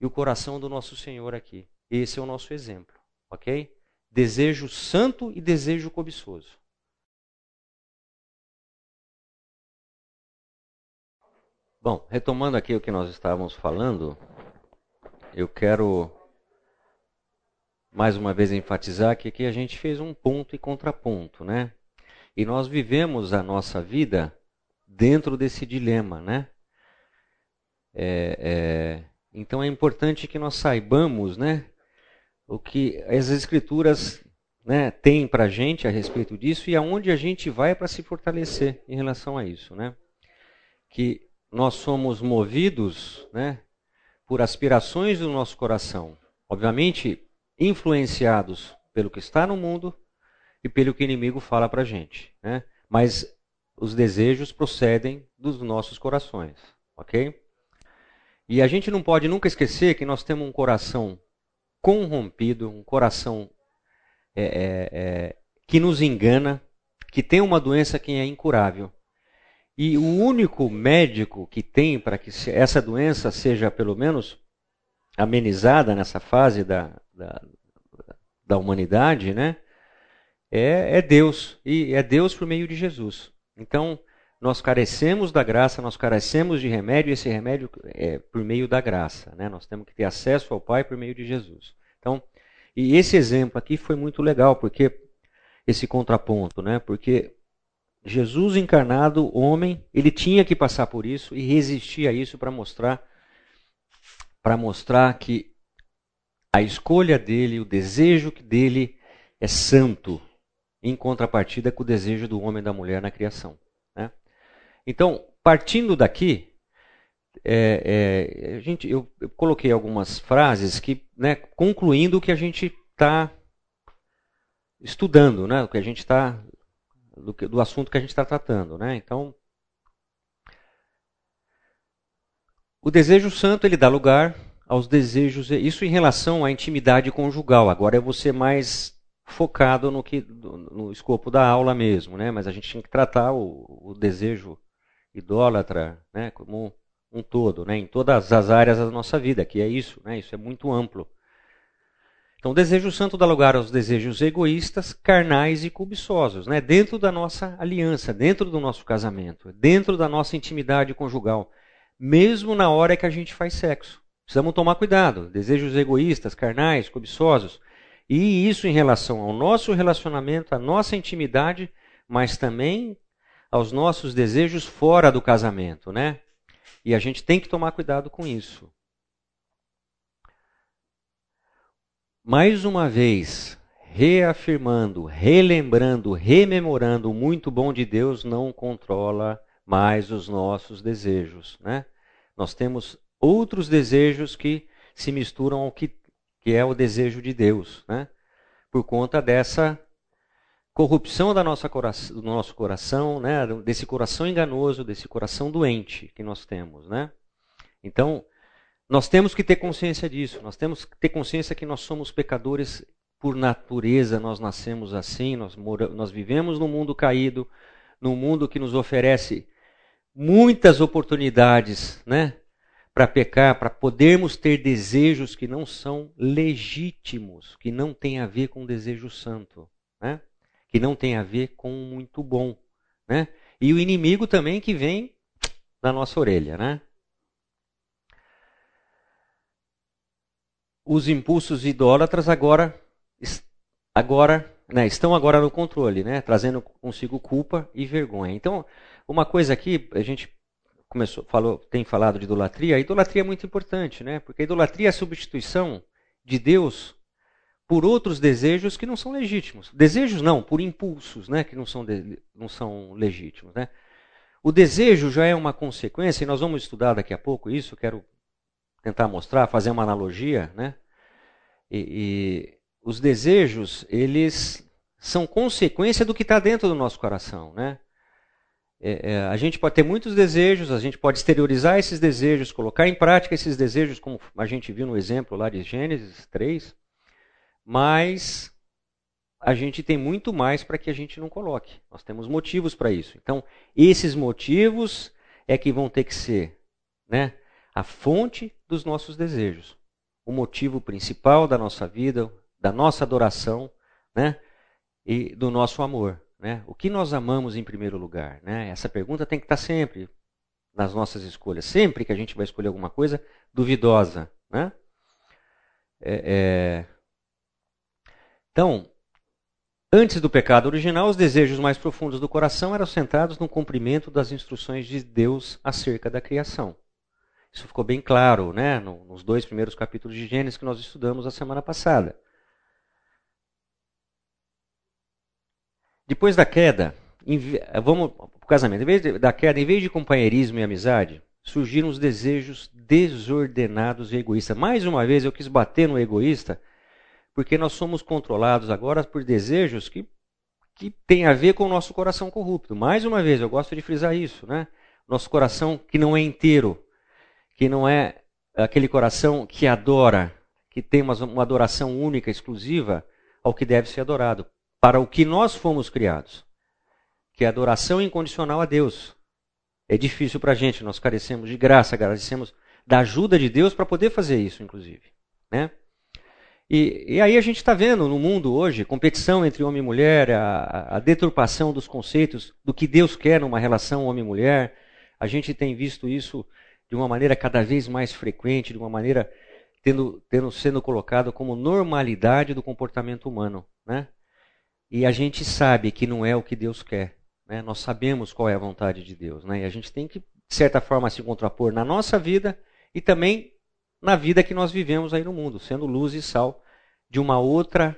e o coração do nosso Senhor aqui. Esse é o nosso exemplo, ok? Desejo santo e desejo cobiçoso. Bom, retomando aqui o que nós estávamos falando, eu quero mais uma vez enfatizar que aqui a gente fez um ponto e contraponto, né? E nós vivemos a nossa vida dentro desse dilema, né? É, é, então é importante que nós saibamos, né, o que as escrituras né, têm para a gente a respeito disso e aonde a gente vai para se fortalecer em relação a isso, né? Que nós somos movidos, né, por aspirações do nosso coração, obviamente influenciados pelo que está no mundo e pelo que o inimigo fala para a gente, né? Mas os desejos procedem dos nossos corações, ok? E a gente não pode nunca esquecer que nós temos um coração corrompido, um coração é, é, é, que nos engana, que tem uma doença que é incurável. E o único médico que tem para que essa doença seja, pelo menos, amenizada nessa fase da, da, da humanidade, né? É, é Deus. E é Deus por meio de Jesus. Então, nós carecemos da graça, nós carecemos de remédio, e esse remédio é por meio da graça. Né? Nós temos que ter acesso ao Pai por meio de Jesus. Então, e esse exemplo aqui foi muito legal, porque esse contraponto, né? Porque Jesus encarnado, homem, ele tinha que passar por isso e resistir a isso para mostrar para mostrar que a escolha dele, o desejo dele é santo, em contrapartida com o desejo do homem e da mulher na criação. Então, partindo daqui, é, é, gente, eu, eu, coloquei algumas frases que, né, concluindo o que a gente está estudando, né, o que a gente está do, do, assunto que a gente está tratando, né? Então, o desejo santo ele dá lugar aos desejos, isso em relação à intimidade conjugal. Agora é você mais focado no que no escopo da aula mesmo, né? Mas a gente tinha que tratar o, o desejo idólatra, né, como um todo, né, em todas as áreas da nossa vida, que é isso, né, isso é muito amplo. Então, o desejo santo dá lugar aos desejos egoístas, carnais e cobiçosos, né, dentro da nossa aliança, dentro do nosso casamento, dentro da nossa intimidade conjugal, mesmo na hora que a gente faz sexo. Precisamos tomar cuidado. Desejos egoístas, carnais, cobiçosos. E isso em relação ao nosso relacionamento, à nossa intimidade, mas também aos nossos desejos fora do casamento, né? E a gente tem que tomar cuidado com isso. Mais uma vez, reafirmando, relembrando, rememorando, o muito bom de Deus não controla mais os nossos desejos, né? Nós temos outros desejos que se misturam ao que, que é o desejo de Deus, né? Por conta dessa corrupção da nossa do nosso coração, né? desse coração enganoso, desse coração doente que nós temos. Né? Então, nós temos que ter consciência disso, nós temos que ter consciência que nós somos pecadores por natureza, nós nascemos assim, nós, nós vivemos num mundo caído, num mundo que nos oferece muitas oportunidades né, para pecar, para podermos ter desejos que não são legítimos, que não têm a ver com desejo santo. Né? que não tem a ver com muito bom. Né? E o inimigo também que vem na nossa orelha. Né? Os impulsos idólatras agora, agora né, estão agora no controle, né, trazendo consigo culpa e vergonha. Então, uma coisa aqui, a gente começou, falou, tem falado de idolatria. A idolatria é muito importante, né, porque a idolatria é a substituição de Deus por outros desejos que não são legítimos. Desejos não, por impulsos, né, que não são, de, não são legítimos. Né? O desejo já é uma consequência, e nós vamos estudar daqui a pouco isso, quero tentar mostrar, fazer uma analogia. Né? E, e os desejos, eles são consequência do que está dentro do nosso coração. Né? É, é, a gente pode ter muitos desejos, a gente pode exteriorizar esses desejos, colocar em prática esses desejos, como a gente viu no exemplo lá de Gênesis 3, mas a gente tem muito mais para que a gente não coloque. Nós temos motivos para isso. Então, esses motivos é que vão ter que ser né, a fonte dos nossos desejos. O motivo principal da nossa vida, da nossa adoração né, e do nosso amor. Né? O que nós amamos em primeiro lugar? Né? Essa pergunta tem que estar sempre nas nossas escolhas. Sempre que a gente vai escolher alguma coisa duvidosa. Né? É, é Então, antes do pecado original, os desejos mais profundos do coração eram centrados no cumprimento das instruções de Deus acerca da criação. Isso ficou bem claro né, nos dois primeiros capítulos de Gênesis que nós estudamos a semana passada. Depois da queda, vamos para o casamento. Em vez da queda, em vez de companheirismo e amizade, surgiram os desejos desordenados e egoístas. Mais uma vez eu quis bater no egoísta, porque nós somos controlados agora por desejos que, que têm a ver com o nosso coração corrupto. Mais uma vez, eu gosto de frisar isso, né? Nosso coração que não é inteiro, que não é aquele coração que adora, que tem uma, uma adoração única, exclusiva ao que deve ser adorado para o que nós fomos criados, que é adoração incondicional a Deus. É difícil para a gente, nós carecemos de graça, carecemos da ajuda de Deus para poder fazer isso, inclusive. Né? E, e aí a gente está vendo no mundo hoje competição entre homem e mulher, a, a deturpação dos conceitos do que Deus quer numa relação homem-mulher. A gente tem visto isso de uma maneira cada vez mais frequente, de uma maneira tendo, tendo sendo colocado como normalidade do comportamento humano. Né? E a gente sabe que não é o que Deus quer. Né? Nós sabemos qual é a vontade de Deus. Né? E a gente tem que, de certa forma, se contrapor na nossa vida e também na vida que nós vivemos aí no mundo, sendo luz e sal de uma outra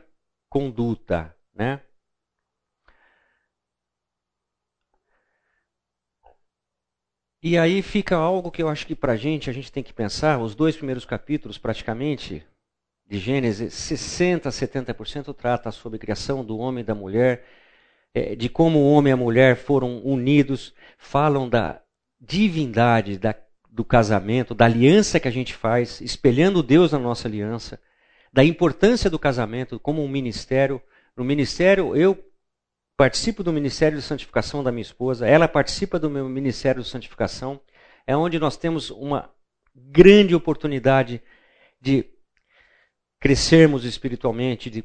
conduta. Né? E aí fica algo que eu acho que para a gente, a gente tem que pensar, os dois primeiros capítulos praticamente, de Gênesis, 60%, 70% trata sobre a criação do homem e da mulher, é, de como o homem e a mulher foram unidos, falam da divindade da, do casamento, da aliança que a gente faz, espelhando Deus na nossa aliança, da importância do casamento como um ministério. No ministério, eu participo do ministério de santificação da minha esposa, ela participa do meu ministério de santificação. É onde nós temos uma grande oportunidade de crescermos espiritualmente, de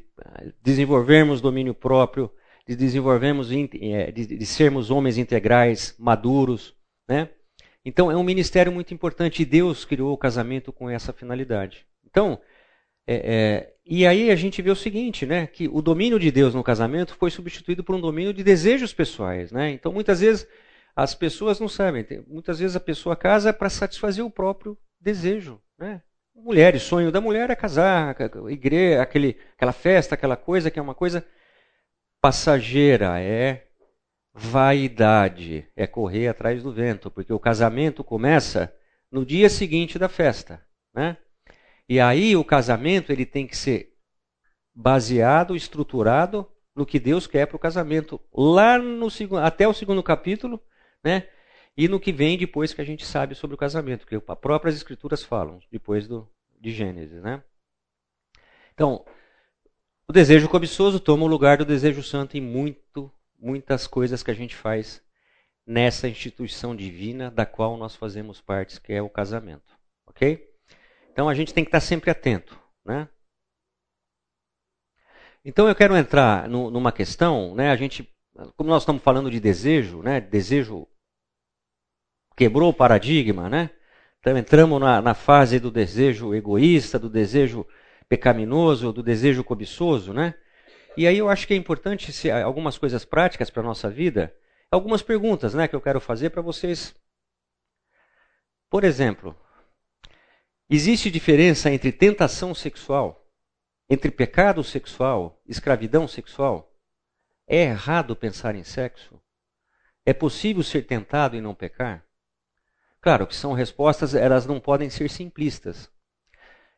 desenvolvermos domínio próprio, de desenvolvermos, de, de sermos homens integrais, maduros, né? Então é um ministério muito importante e Deus criou o casamento com essa finalidade. Então, é, é, e aí a gente vê o seguinte, né? Que o domínio de Deus no casamento foi substituído por um domínio de desejos pessoais, né? Então muitas vezes as pessoas não sabem, muitas vezes a pessoa casa para satisfazer o próprio desejo, né? mulheres, sonho da mulher é casar, igreja, aquele, aquela festa, aquela coisa que é uma coisa passageira, é vaidade, é correr atrás do vento, porque o casamento começa no dia seguinte da festa, né? E aí o casamento ele tem que ser baseado, estruturado no que Deus quer para o casamento, lá no até o segundo capítulo, né? e no que vem depois que a gente sabe sobre o casamento, que as próprias escrituras falam, depois do, de Gênesis. Né? Então, o desejo cobiçoso toma o lugar do desejo santo em muito, muitas coisas que a gente faz nessa instituição divina da qual nós fazemos parte, que é o casamento. Ok? Então a gente tem que estar sempre atento. Né? Então eu quero entrar no, numa questão, né? A gente, como nós estamos falando de desejo, né? Desejo quebrou o paradigma, né? Então entramos na, na fase do desejo egoísta, do desejo pecaminoso, do desejo cobiçoso, né? E aí eu acho que é importante se, algumas coisas práticas para a nossa vida, algumas perguntas né, que eu quero fazer para vocês. Por exemplo, existe diferença entre tentação sexual, entre pecado sexual, escravidão sexual? É errado pensar em sexo? É possível ser tentado e não pecar? Claro que são respostas, elas não podem ser simplistas.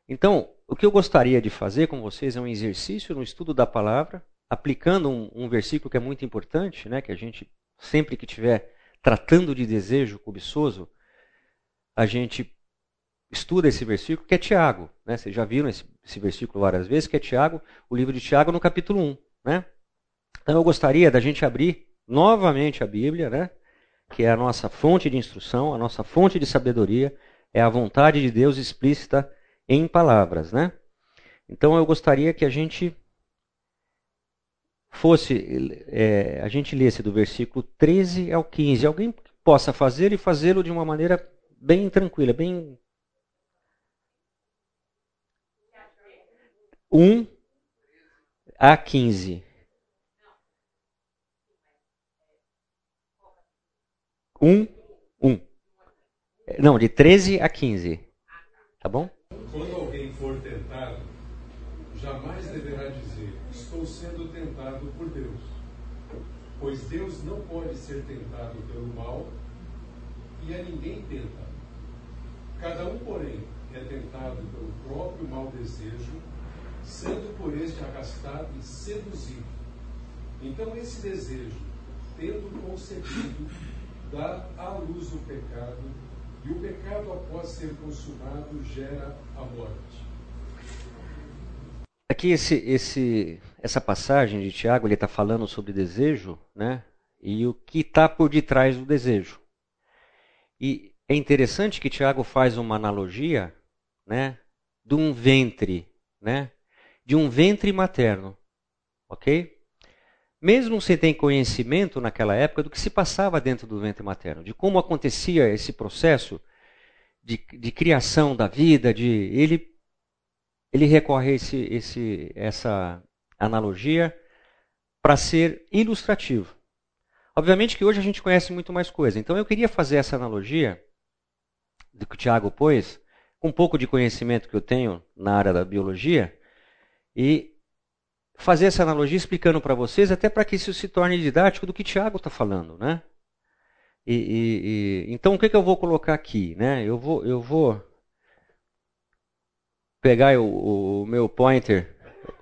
Então, o que eu gostaria de fazer com vocês é um exercício no estudo da palavra, aplicando um, um versículo que é muito importante, né, que a gente, sempre que estiver tratando de desejo cobiçoso, a gente estuda esse versículo, que é Tiago. Né? Vocês já viram esse, esse, versículo várias vezes, que é Tiago, o livro de Tiago, no capítulo 1. Né? Então eu gostaria da gente abrir novamente a Bíblia, né? que é a nossa fonte de instrução, a nossa fonte de sabedoria, é a vontade de Deus explícita em palavras, né? Então eu gostaria que a gente fosse, é, a gente lesse do versículo 13 ao 15. Alguém possa fazer e fazê-lo de uma maneira bem tranquila, bem. Um, a 15. 1, 1. Não, de 13 a 15. Tá bom? Quando alguém for tentado, jamais deverá dizer: Estou sendo tentado por Deus. Pois Deus não pode ser tentado pelo mal e a ninguém tenta. Cada um, porém, é tentado pelo próprio mau desejo, sendo por este arrastado e seduzido. Então, esse desejo, tendo concebido, dá à luz o pecado, e o pecado, após ser consumado, gera a morte. Aqui esse, esse, essa passagem de Tiago ele está falando sobre desejo, né? E o que está por detrás do desejo. E é interessante que Tiago faz uma analogia, né, de um ventre, né, de um ventre materno, ok? Mesmo sem ter conhecimento naquela época do que se passava dentro do ventre materno, de como acontecia esse processo de, de criação da vida, de ele ele recorre a esse, esse, essa analogia para ser ilustrativo. Obviamente que hoje a gente conhece muito mais coisa, então eu queria fazer essa analogia do que o Tiago pôs, com um pouco de conhecimento que eu tenho na área da biologia, e fazer essa analogia explicando para vocês, até para que isso se torne didático do que Tiago está falando, né? E, e, e, então o que, que eu vou colocar aqui, né? Eu vou, eu vou pegar o, o meu pointer.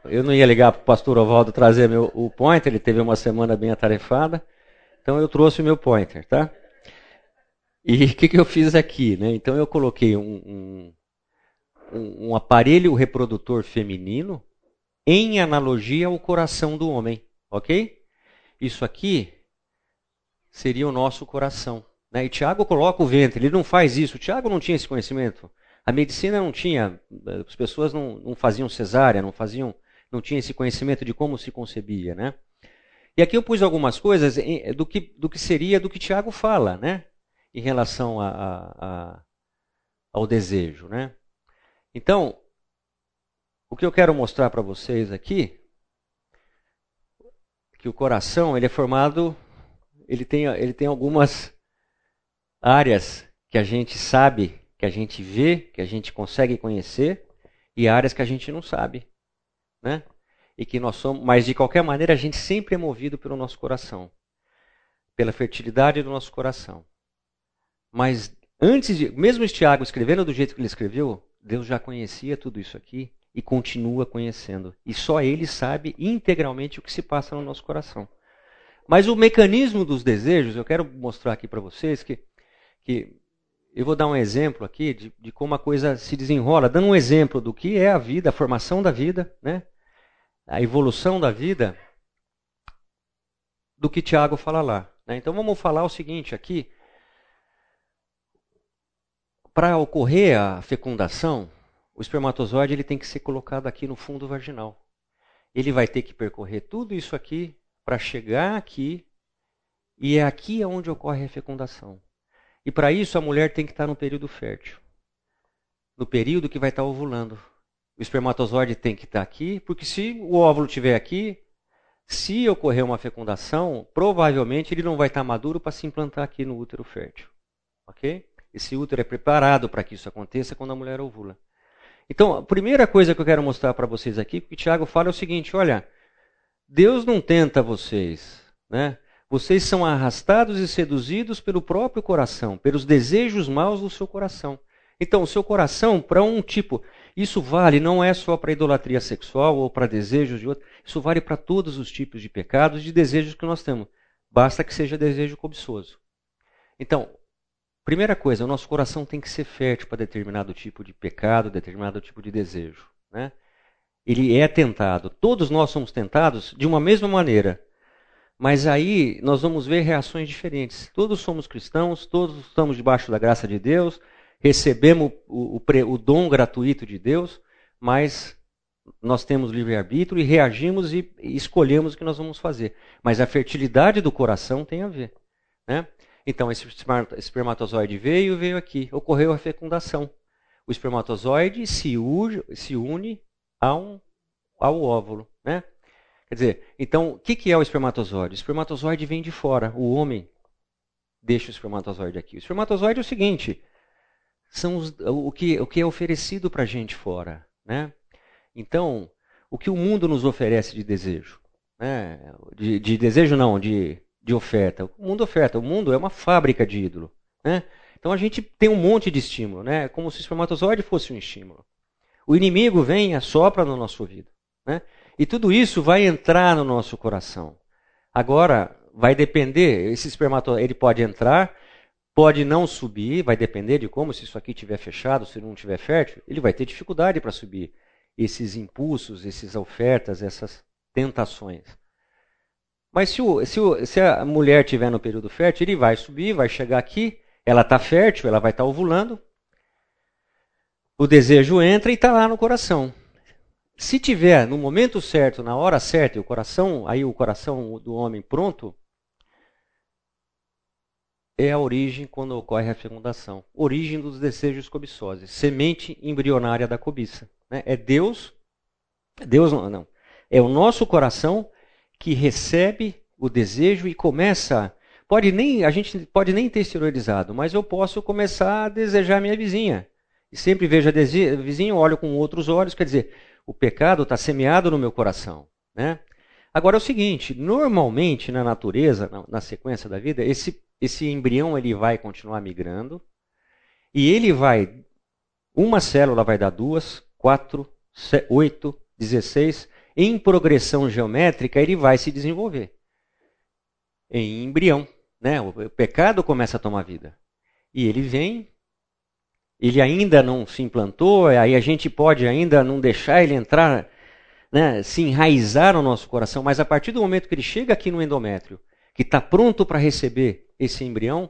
Eu não ia ligar para o pastor Ovaldo trazer meu, o pointer, ele teve uma semana bem atarefada. Então eu trouxe o meu pointer, tá? E o que, que eu fiz aqui, né? Então eu coloquei um, um, um aparelho reprodutor feminino em analogia ao coração do homem, ok? Isso aqui seria o nosso coração. Né? E Tiago coloca o ventre, ele não faz isso. Tiago não tinha esse conhecimento. A medicina não tinha, as pessoas não, não faziam cesárea, não faziam, não tinha esse conhecimento de como se concebia, né? E aqui eu pus algumas coisas do que, do que seria, do que Tiago fala, né? Em relação a, a, a, ao desejo, né? Então, o que eu quero mostrar para vocês aqui, que o coração ele é formado, ele tem, ele tem algumas áreas que a gente sabe que a gente vê, que a gente consegue conhecer, e áreas que a gente não sabe, né? E que nós somos, mas de qualquer maneira a gente sempre é movido pelo nosso coração, pela fertilidade do nosso coração. Mas antes de, mesmo Tiago escrevendo do jeito que ele escreveu, Deus já conhecia tudo isso aqui e continua conhecendo. E só ele sabe integralmente o que se passa no nosso coração. Mas o mecanismo dos desejos, eu quero mostrar aqui para vocês que, que eu vou dar um exemplo aqui de, de, como a coisa se desenrola, dando um exemplo do que é a vida, a formação da vida, né? a evolução da vida, do que Tiago fala lá. Né? Então vamos falar o seguinte aqui. Para ocorrer a fecundação, o espermatozoide ele tem que ser colocado aqui no fundo vaginal. Ele vai ter que percorrer tudo isso aqui para chegar aqui, e é aqui onde ocorre a fecundação. E para isso a mulher tem que estar no período fértil. No período que vai estar ovulando. O espermatozoide tem que estar aqui, porque se o óvulo estiver aqui, se ocorrer uma fecundação, provavelmente ele não vai estar maduro para se implantar aqui no útero fértil. Ok? Esse útero é preparado para que isso aconteça quando a mulher ovula. Então, a primeira coisa que eu quero mostrar para vocês aqui, que o Tiago fala é o seguinte: olha, Deus não tenta vocês, né? Vocês são arrastados e seduzidos pelo próprio coração, pelos desejos maus do seu coração. Então, o seu coração, para um tipo, isso vale não é só para idolatria sexual ou para desejos de outro, isso vale para todos os tipos de pecados e de desejos que nós temos. Basta que seja desejo cobiçoso. Então, primeira coisa, o nosso coração tem que ser fértil para determinado tipo de pecado, determinado tipo de desejo. Né? Ele é tentado. Todos nós somos tentados de uma mesma maneira. Mas aí nós vamos ver reações diferentes. Todos somos cristãos, todos estamos debaixo da graça de Deus, recebemos o, o, o dom gratuito de Deus, mas nós temos livre-arbítrio e reagimos e, escolhemos o que nós vamos fazer. Mas a fertilidade do coração tem a ver. Né? Então, esse espermatozoide veio, veio aqui, ocorreu a fecundação. O espermatozoide se, une a um, ao óvulo. Né? Quer dizer, então, o que, que é o espermatozoide? O espermatozoide vem de fora. O homem deixa o espermatozoide aqui. O espermatozoide é o seguinte: são os, o, que, o que é oferecido para a gente fora. Né? Então, o que o mundo nos oferece de desejo? Né? De, de desejo, não, de, de oferta. O mundo oferta. O mundo é uma fábrica de ídolo. Né? Então a gente tem um monte de estímulo, né? como se o espermatozoide fosse um estímulo. O inimigo vem e assopra no nosso ouvido. Né? E tudo isso vai entrar no nosso coração. Agora, vai depender, esse espermatozoide ele pode entrar, pode não subir, vai depender de como, se isso aqui estiver fechado, se não estiver fértil, ele vai ter dificuldade para subir esses impulsos, essas ofertas, essas tentações. Mas se, o, se, o, se a mulher estiver no período fértil, ele vai subir, vai chegar aqui, ela está fértil, ela vai estar tá ovulando, o desejo entra e está lá no coração. Se tiver no momento certo, na hora certa, e o coração, aí o coração do homem pronto, é a origem quando ocorre a fecundação. Origem dos desejos cobiçosos, semente embrionária da cobiça. Né? É Deus, Deus não, não, é o nosso coração que recebe o desejo e começa. Pode nem a gente pode nem ter exteriorizado, mas eu posso começar a desejar minha vizinha. E sempre vejo a vizinha, olho com outros olhos, quer dizer, o pecado está semeado no meu coração. Né? Agora é o seguinte, normalmente na natureza, na, na, sequência da vida, esse, esse embrião ele vai continuar migrando e ele vai, uma célula vai dar duas, quatro, oito, dezesseis, em progressão geométrica ele vai se desenvolver em embrião. Né? O, pecado começa a tomar vida. E ele vem ele ainda não se implantou, aí a gente pode ainda não deixar ele entrar, né, se enraizar no nosso coração, mas a partir do momento que ele chega aqui no endométrio, que está pronto para receber esse embrião,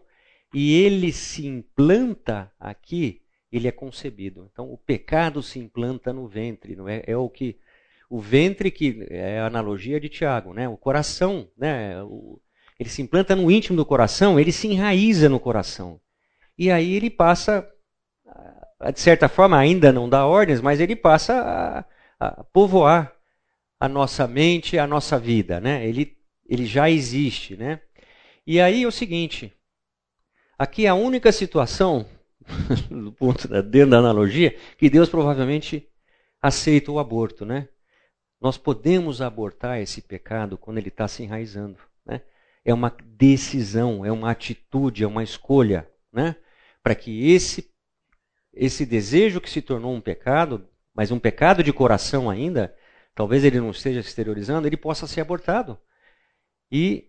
e ele se implanta aqui, ele é concebido. Então o pecado se implanta no ventre, não é? É o que o ventre que é a analogia de Tiago, né? O coração, né? O, ele se implanta no íntimo do coração, ele se enraiza no coração. E aí ele passa de certa forma ainda não dá ordens, mas ele passa a, a povoar a nossa mente, a nossa vida, né? Ele, ele já existe, né? E aí é o seguinte, aqui é a única situação, do ponto da, dentro da analogia, que Deus provavelmente aceita o aborto, né? Nós podemos abortar esse pecado quando ele está se enraizando, né? É uma decisão, é uma atitude, é uma escolha, né? Para que esse esse desejo que se tornou um pecado, mas um pecado de coração ainda, talvez ele não esteja exteriorizando, ele possa ser abortado. E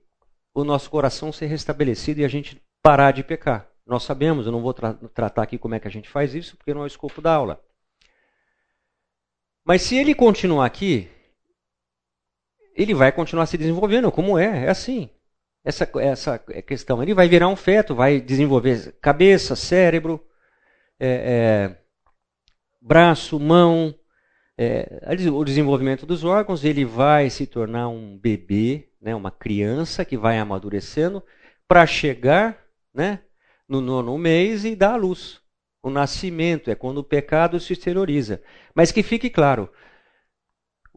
o nosso coração ser restabelecido e a gente parar de pecar. Nós sabemos, eu não vou tra tratar aqui como é que a gente faz isso, porque não é o escopo da aula. Mas se ele continuar aqui, ele vai continuar se desenvolvendo, como é, é assim. Essa, essa questão, ele vai virar um feto, vai desenvolver cabeça, cérebro, é, é, braço, mão, é, o desenvolvimento dos órgãos, ele vai se tornar um bebê, né, uma criança que vai amadurecendo para chegar né, no nono mês e dar à luz. O nascimento é quando o pecado se exterioriza. Mas que fique claro,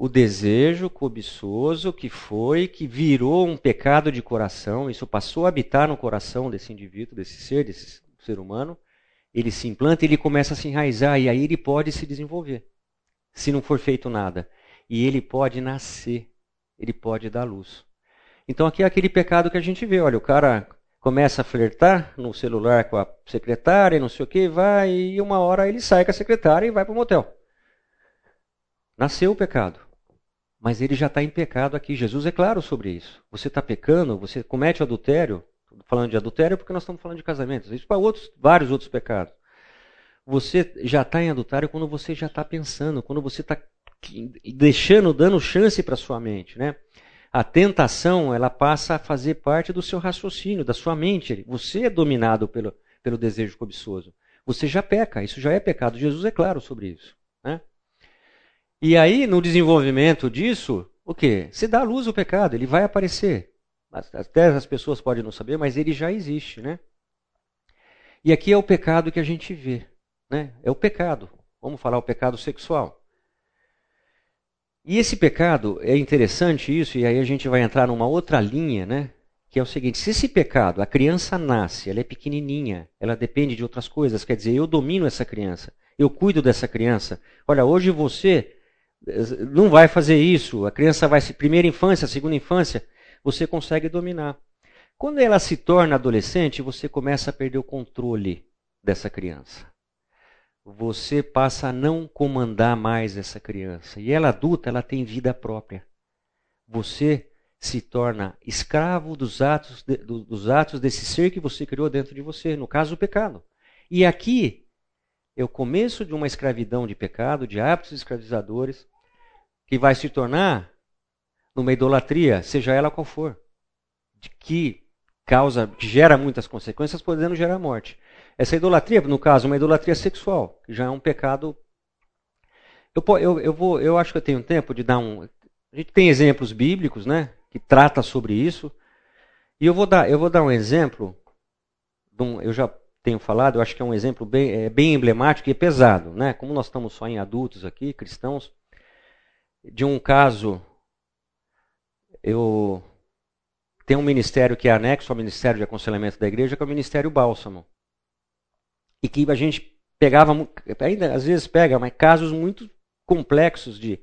o desejo cobiçoso que foi, que virou um pecado de coração, isso passou a habitar no coração desse indivíduo, desse ser, desse ser humano, ele se implanta, ele começa a se enraizar e aí ele pode se desenvolver, se não for feito nada. E ele pode nascer, ele pode dar luz. Então aqui é aquele pecado que a gente vê, olha, o cara começa a flertar no celular com a secretária, não sei o que, vai, e uma hora ele sai com a secretária e vai para o motel. Nasceu o pecado. Mas ele já está em pecado aqui. Jesus é claro sobre isso. Você está pecando, você comete adultério, falando de adultério porque nós estamos falando de casamentos. Isso para outros, vários outros pecados. Você já está em adultério quando você já está pensando, quando você está deixando, dando chance para sua mente, né? A tentação, ela passa a fazer parte do seu raciocínio, da sua mente. Você é dominado pelo, pelo desejo cobiçoso. Você já peca, isso já é pecado. Jesus é claro sobre isso. Né? E aí, no desenvolvimento disso, o que? Se dá luz ao pecado, ele vai aparecer. Até as pessoas podem não saber, mas ele já existe, né? E aqui é o pecado que a gente vê, né? É o pecado. Vamos falar o pecado sexual. E esse pecado é interessante isso, e aí a gente vai entrar numa outra linha, né? Que é o seguinte: se esse pecado, a criança nasce, ela é pequenininha, ela depende de outras coisas, quer dizer, eu domino essa criança, eu cuido dessa criança. Olha, hoje você não vai fazer isso, a criança vai se primeira infância, segunda infância, você consegue dominar. Quando ela se torna adolescente, você começa a perder o controle dessa criança você passa a não comandar mais essa criança. E ela adulta, ela tem vida própria. Você se torna escravo dos atos, de, dos atos desse ser que você criou dentro de você, no caso o pecado. E aqui é o começo de uma escravidão de pecado, de hábitos escravizadores, que vai se tornar numa idolatria, seja ela qual for, que causa, que gera muitas consequências, podendo gerar morte. Essa idolatria, no caso, uma idolatria sexual, que já é um pecado. Eu, eu, eu, vou, eu acho que eu tenho tempo de dar um. A gente tem exemplos bíblicos, né, que trata sobre isso. E eu vou dar, eu vou dar um exemplo. Um, eu já tenho falado, eu acho que é um exemplo bem, é, bem emblemático e pesado, né? Como nós estamos só em adultos aqui, cristãos, de um caso. Eu tenho um ministério que é anexo ao Ministério de Aconselhamento da Igreja, que é o Ministério Bálsamo e que a gente pegava, ainda às vezes pega, mas casos muito complexos de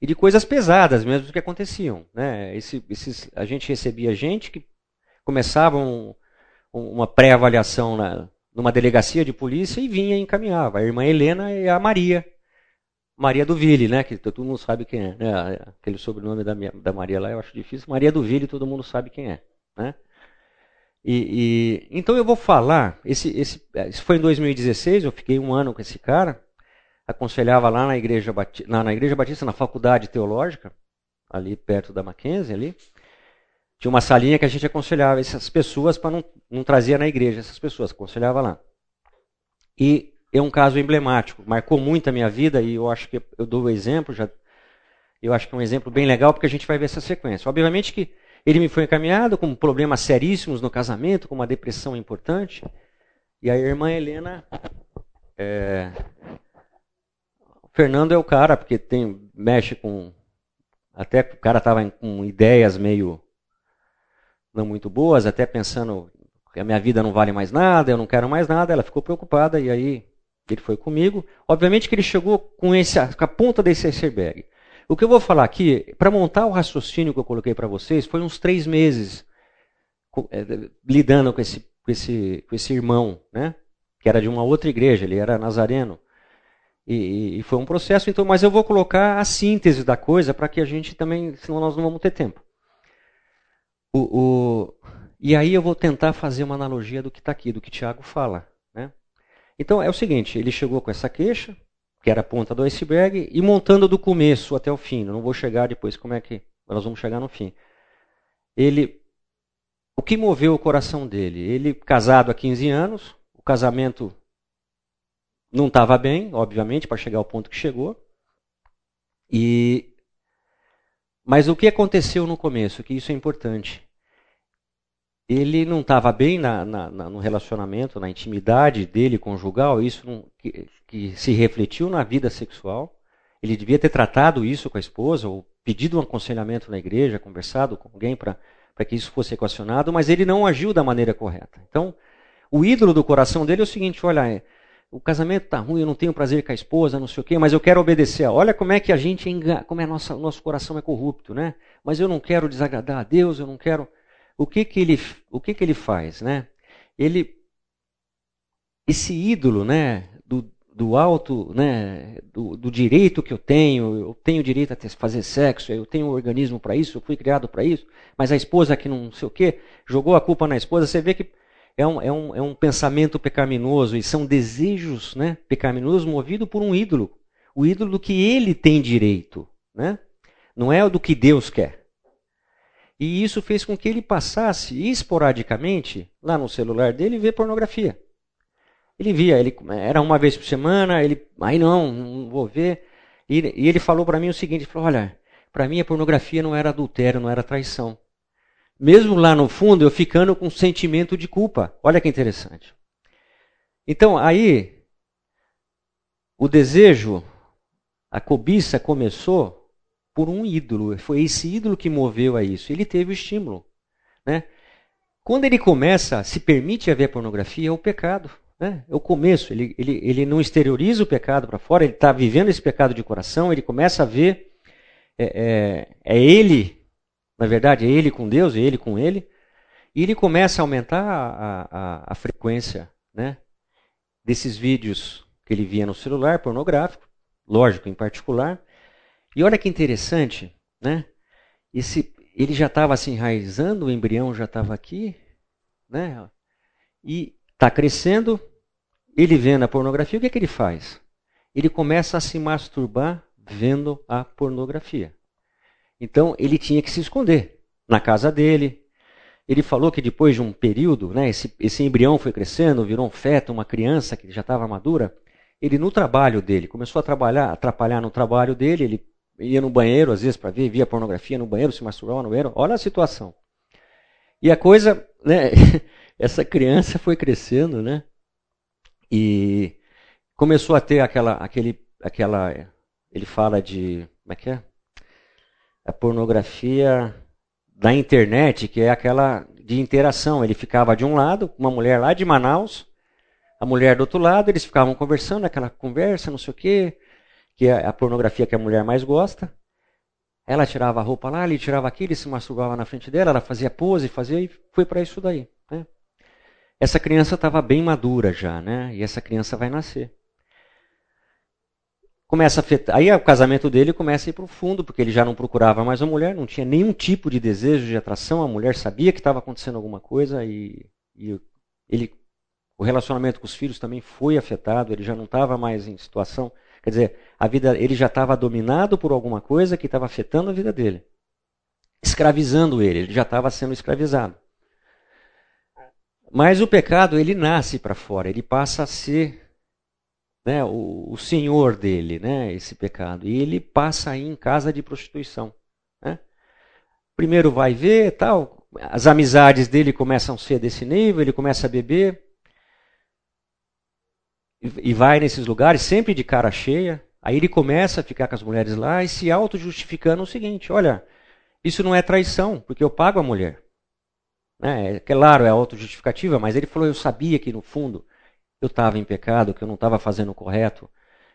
e de coisas pesadas mesmo que aconteciam, né? Esse, esses, a gente recebia gente que começava um, uma pré-avaliação numa delegacia de polícia e vinha e encaminhava a irmã Helena e a Maria, Maria do Ville, né? Que todo mundo sabe quem é, né? Aquele sobrenome da, minha, da Maria lá eu acho difícil. Maria do Ville, todo mundo sabe quem é, né? E, e, então eu vou falar, esse, esse, isso foi em 2016, eu fiquei um ano com esse cara, aconselhava lá na igreja, na, na igreja Batista, na faculdade teológica, ali perto da Mackenzie, ali. Tinha uma salinha que a gente aconselhava essas pessoas para não, não trazer na igreja essas pessoas, aconselhava lá. E é um caso emblemático, marcou muito a minha vida e eu acho que eu dou o exemplo, já, eu acho que é um exemplo bem legal porque a gente vai ver essa sequência. Obviamente que ele me foi encaminhado com problemas seríssimos no casamento, com uma depressão importante. E a irmã Helena. É... Fernando é o cara, porque tem, mexe com. Até o cara estava com ideias meio. não muito boas, até pensando que a minha vida não vale mais nada, eu não quero mais nada. Ela ficou preocupada e aí ele foi comigo. Obviamente que ele chegou com, esse, com a ponta desse iceberg. O que eu vou falar aqui, para montar o raciocínio que eu coloquei para vocês, foi uns três meses é, lidando com esse, com, esse, com esse irmão, né? que era de uma outra igreja, ele era nazareno. E, e, foi um processo, então, mas eu vou colocar a síntese da coisa para que a gente também, senão nós não vamos ter tempo. O, o, e aí eu vou tentar fazer uma analogia do que está aqui, do que Tiago fala. Então é o seguinte, ele chegou com essa queixa, que era a ponta do iceberg, e montando do começo até o fim. Não vou chegar depois como é que nós vamos chegar no fim. Ele o que moveu o coração dele? Ele casado há 15 anos, o casamento não estava bem, obviamente, para chegar ao ponto que chegou. E mas o que aconteceu no começo? Que isso é importante ele não estava bem na, na, na, no relacionamento, na intimidade dele conjugal, isso não, que, que, se refletiu na vida sexual. Ele devia ter tratado isso com a esposa, ou pedido um aconselhamento na igreja, conversado com alguém para que isso fosse equacionado, mas ele não agiu da maneira correta. Então, o ídolo do coração dele é o seguinte: olha, é, o casamento está ruim, eu não tenho prazer com a esposa, não sei o quê, mas eu quero obedecer. Olha como é que a gente, como é nossa, nosso coração é corrupto, né? Mas eu não quero desagradar a Deus, eu não quero o que que ele, o que que ele faz, né? Ele, esse ídolo, né, do, do alto, né, do, do, direito que eu tenho, eu tenho direito a fazer sexo, eu tenho um organismo para isso, eu fui criado para isso, mas a esposa que não sei o quê, jogou a culpa na esposa, você vê que é um, é um, é um pensamento pecaminoso e são desejos né, pecaminosos movidos por um ídolo, o ídolo do que ele tem direito, né? não é o do que Deus quer. E isso fez com que ele passasse esporadicamente, lá no celular dele, ver pornografia. Ele via, ele era uma vez por semana, ele, aí não, não vou ver. E, e ele falou para mim o seguinte, ele falou, olha, para mim a pornografia não era adultério, não era traição. Mesmo lá no fundo, eu ficando com um sentimento de culpa. Olha que interessante. Então, aí, o desejo, a cobiça começou por um ídolo. Foi esse ídolo que moveu a isso. Ele teve o estímulo. Né? Quando ele começa, se permite haver pornografia, é o pecado. Né? É o começo. Ele, ele, ele não exterioriza o pecado para fora, ele está vivendo esse pecado de coração, ele começa a ver. É, é, é, ele, na verdade, é ele com Deus, é ele com ele. E ele começa a aumentar a, a, a frequência né, desses vídeos que ele via no celular, pornográfico, lógico, em particular. E olha que interessante, né? Esse, ele já estava se enraizando, o embrião já estava aqui, né? E está crescendo, ele vendo a pornografia, o que, é que ele faz? Ele começa a se masturbar vendo a pornografia. Então ele tinha que se esconder na casa dele. Ele falou que depois de um período, né, esse, esse embrião foi crescendo, virou um feto, uma criança que já estava madura. Ele no trabalho dele começou a trabalhar, atrapalhar no trabalho dele. Ele ia no banheiro às vezes para ver, via pornografia no banheiro, se masturbava no banheiro. Olha a situação. E a coisa, né, essa criança foi crescendo, né? E começou a ter aquela, aquele, aquela, ele fala de, como é que é? A pornografia da internet, que é aquela de interação. Ele ficava de um lado, uma mulher lá de Manaus, a mulher do outro lado, eles ficavam conversando, aquela conversa, não sei o quê, que é a pornografia que a mulher mais gosta. Ela tirava a roupa lá, ele tirava aqui, ele se masturbava na frente dela, ela fazia pose, fazia e foi para isso daí. Né? Essa criança estava bem madura já, né? E essa criança vai nascer. Começa a afetar. Aí o casamento dele começa a ir para o fundo, porque ele já não procurava mais uma mulher, não tinha nenhum tipo de desejo de atração. A mulher sabia que estava acontecendo alguma coisa e, e ele, o relacionamento com os filhos também foi afetado. Ele já não estava mais em situação Quer dizer, a vida, ele já estava dominado por alguma coisa que estava afetando a vida dele, escravizando ele, ele já estava sendo escravizado. Mas o pecado, ele nasce para fora, ele passa a ser né, o, o, senhor dele, né, esse pecado. E ele passa aí em casa de prostituição. Né? Primeiro vai ver, tal, as amizades dele começam a ser desse nível, ele começa a beber, e vai nesses lugares sempre de cara cheia. Aí ele começa a ficar com as mulheres lá e se auto-justificando o seguinte: olha, isso não é traição, porque eu pago a mulher. É, é claro, é auto-justificativa, mas ele falou: eu sabia que no fundo eu estava em pecado, que eu não estava fazendo o correto,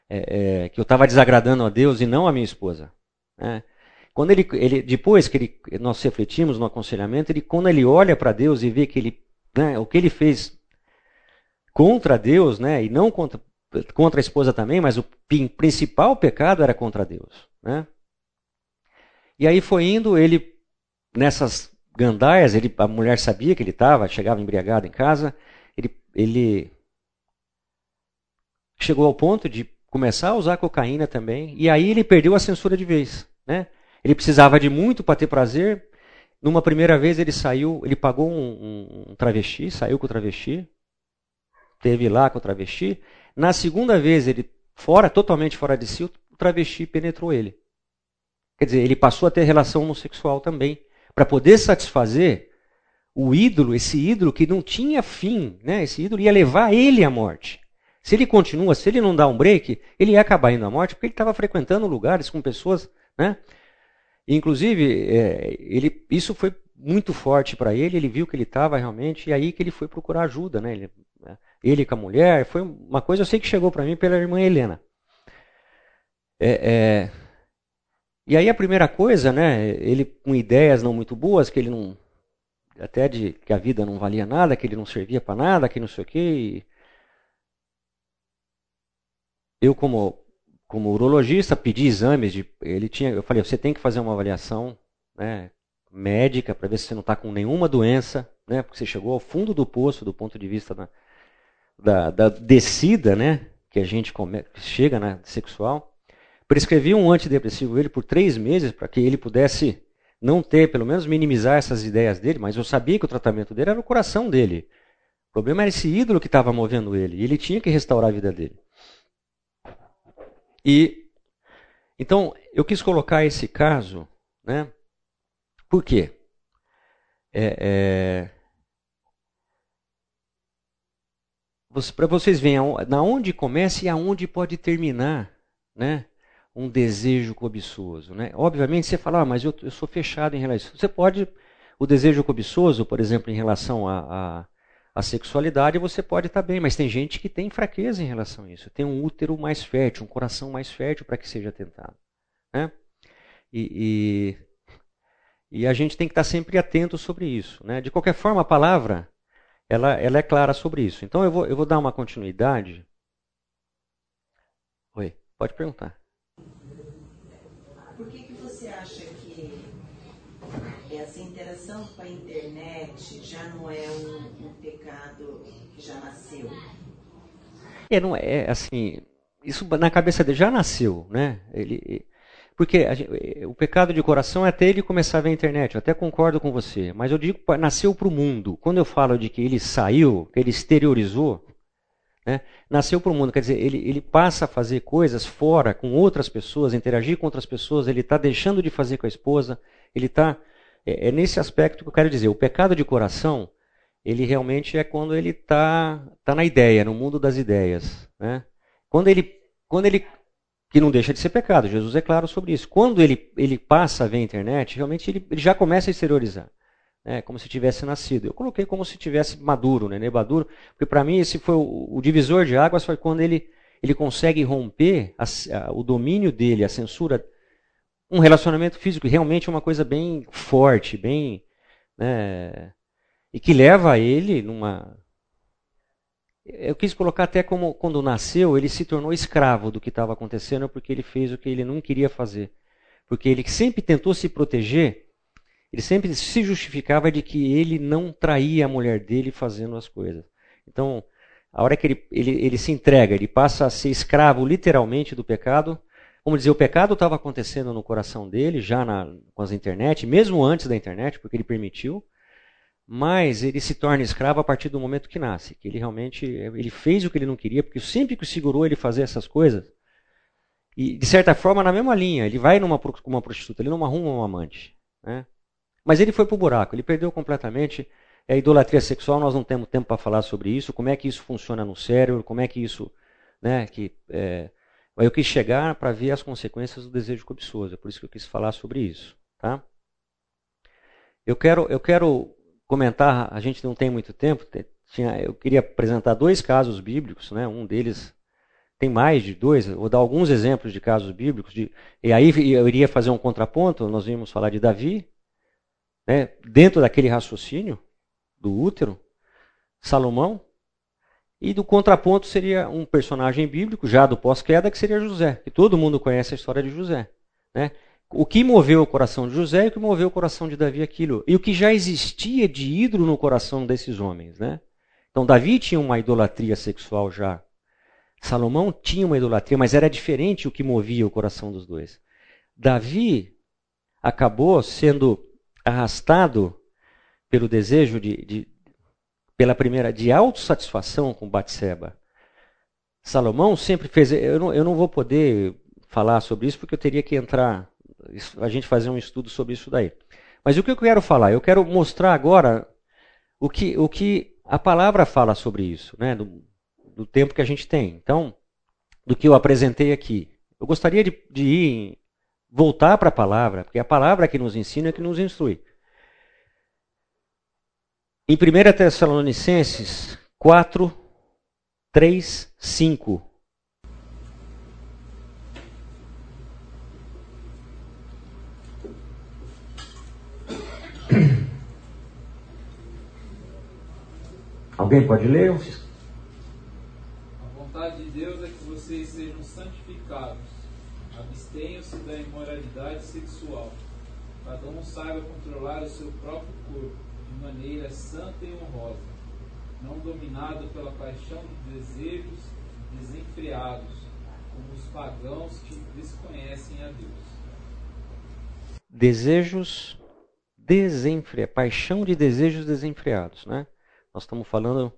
é, é, que eu estava desagradando a Deus e não a minha esposa. Né? Quando ele, ele, depois que ele, nós refletimos no aconselhamento, ele, quando ele olha para Deus e vê que ele, né, o que ele fez contra Deus, né? E não contra, contra a esposa também, mas o principal pecado era contra Deus, né? E aí foi indo, ele nessas gandaias, ele, a mulher sabia que ele estava, chegava embriagado em casa, ele, ele chegou ao ponto de começar a usar cocaína também, e aí ele perdeu a censura de vez, né? Ele precisava de muito para ter prazer. Numa primeira vez ele saiu, ele pagou um, um, um travesti, saiu com o travesti, teve lá com o travesti. Na segunda vez, ele fora, totalmente fora de si, o travesti penetrou ele. Quer dizer, ele passou a ter relação homossexual também, para poder satisfazer o ídolo, esse ídolo que não tinha fim, né? Esse ídolo ia levar ele à morte. Se ele continua, se ele não dá um break, ele ia acabar indo à morte, porque ele estava frequentando lugares com pessoas, né? Inclusive, é, ele, isso foi muito forte para ele, ele viu que ele estava realmente, e aí que ele foi procurar ajuda, né? Ele, ele com a mulher, foi uma coisa eu sei que chegou para mim pela irmã Helena. É, é, e aí a primeira coisa, né, ele com ideias não muito boas, que ele não, até de que a vida não valia nada, que ele não servia para nada, que não sei o quê. eu como como urologista pedi exames de, ele tinha, eu falei, você tem que fazer uma avaliação, né, médica para ver se você não está com nenhuma doença, né, porque você chegou ao fundo do poço do ponto de vista da, da, da descida, né, que a gente come, chega na sexual, prescrevi um antidepressivo ele por três meses para que ele pudesse não ter, pelo menos minimizar essas ideias dele, mas eu sabia que o tratamento dele era o coração dele. O problema era esse ídolo que estava movendo ele, e ele tinha que restaurar a vida dele. E então eu quis colocar esse caso, né? Por quê? É, é, para vocês verem na onde começa e aonde pode terminar, né? um desejo cobiçoso. Né? Obviamente você fala, ah, mas eu, eu sou fechado em relação. Você pode, o desejo cobiçoso, por exemplo, em relação a, a a sexualidade você pode estar bem, mas tem gente que tem fraqueza em relação a isso. Tem um útero mais fértil, um coração mais fértil para que seja tentado. Né? E, e, e, a gente tem que estar sempre atento sobre isso. Né? De qualquer forma, a palavra ela, ela é clara sobre isso. Então eu vou, eu vou dar uma continuidade. Oi, pode perguntar. Por que, que você acha que essa interação com a internet já não é um, um pecado que já nasceu? É, não é assim. Isso na cabeça dele já nasceu, né? Ele, porque gente, o pecado de coração é até ele começar a ver a internet. Eu até concordo com você, mas eu digo nasceu para o mundo. Quando eu falo de que ele saiu, que ele exteriorizou, né? Nasceu para o mundo, quer dizer, ele, ele passa a fazer coisas fora com outras pessoas, interagir com outras pessoas, ele está deixando de fazer com a esposa, ele está. É, é, nesse aspecto que eu quero dizer. O pecado de coração, ele realmente é quando ele está tá na ideia, no mundo das ideias. Né? Quando ele. Quando ele que não deixa de ser pecado, Jesus é claro sobre isso. Quando ele, ele passa a ver a internet, realmente ele, ele já começa a exteriorizar né, como se tivesse nascido. Eu coloquei como se tivesse maduro, né, maduro, porque para mim esse foi o, o, divisor de águas foi quando ele ele consegue romper a, a, o domínio dele, a censura, um relacionamento físico realmente é uma coisa bem forte, bem né, e que leva ele numa eu quis colocar até como quando nasceu ele se tornou escravo do que estava acontecendo porque ele fez o que ele não queria fazer, porque ele sempre tentou se proteger ele sempre se justificava de que ele não traía a mulher dele fazendo as coisas. Então, a hora que ele, ele, ele se entrega, ele passa a ser escravo literalmente do pecado. Vamos dizer, o pecado estava acontecendo no coração dele, já na, com as internet, mesmo antes da internet, porque ele permitiu. Mas ele se torna escravo a partir do momento que nasce, que ele realmente ele fez o que ele não queria, porque sempre que segurou ele fazer essas coisas, e de certa forma na mesma linha, ele vai numa uma prostituta, ele não arruma um amante, né? Mas ele foi para o buraco, ele perdeu completamente. A idolatria sexual, nós não temos tempo para falar sobre isso, como é que isso funciona no cérebro, como é que isso. Né, que, é, eu quis chegar para ver as consequências do desejo cobiçoso, é por isso que eu quis falar sobre isso. Tá? Eu, quero, eu quero comentar, a gente não tem muito tempo, tinha, eu queria apresentar dois casos bíblicos, né, um deles tem mais de dois, vou dar alguns exemplos de casos bíblicos, de, e aí eu iria fazer um contraponto, nós vimos falar de Davi, né, dentro daquele raciocínio do útero, Salomão, e do contraponto seria um personagem bíblico, já do pós-queda, que seria José, que todo mundo conhece a história de José. Né? O que moveu o coração de José e o que moveu o coração de Davi aquilo. E o que já existia de ídolo no coração desses homens. Né? Então, Davi tinha uma idolatria sexual já. Salomão tinha uma idolatria, mas era diferente o que movia o coração dos dois. Davi acabou sendo arrastado pelo desejo de, de pela primeira de autossatisfação com Batseba. Salomão sempre fez. Eu não, eu não vou poder falar sobre isso porque eu teria que entrar, a gente fazer um estudo sobre isso daí. Mas o que eu quero falar? Eu quero mostrar agora o que, o que a palavra fala sobre isso, né? do, do tempo que a gente tem. Então, do que eu apresentei aqui. Eu gostaria de, de ir voltar para a palavra, porque é a palavra que nos ensina é que nos instrui. Em 1 Tessalonicenses 4, 3, 5. Alguém pode ler? A vontade de Deus é que vocês sejam santificados Abstenham-se da imoralidade sexual. Cada um saiba controlar o seu próprio corpo de maneira santa e honrosa, não dominado pela paixão de desejos desenfreados, como os pagãos que desconhecem a Deus. Desejos desenfreados, paixão de desejos desenfreados, né? Nós estamos falando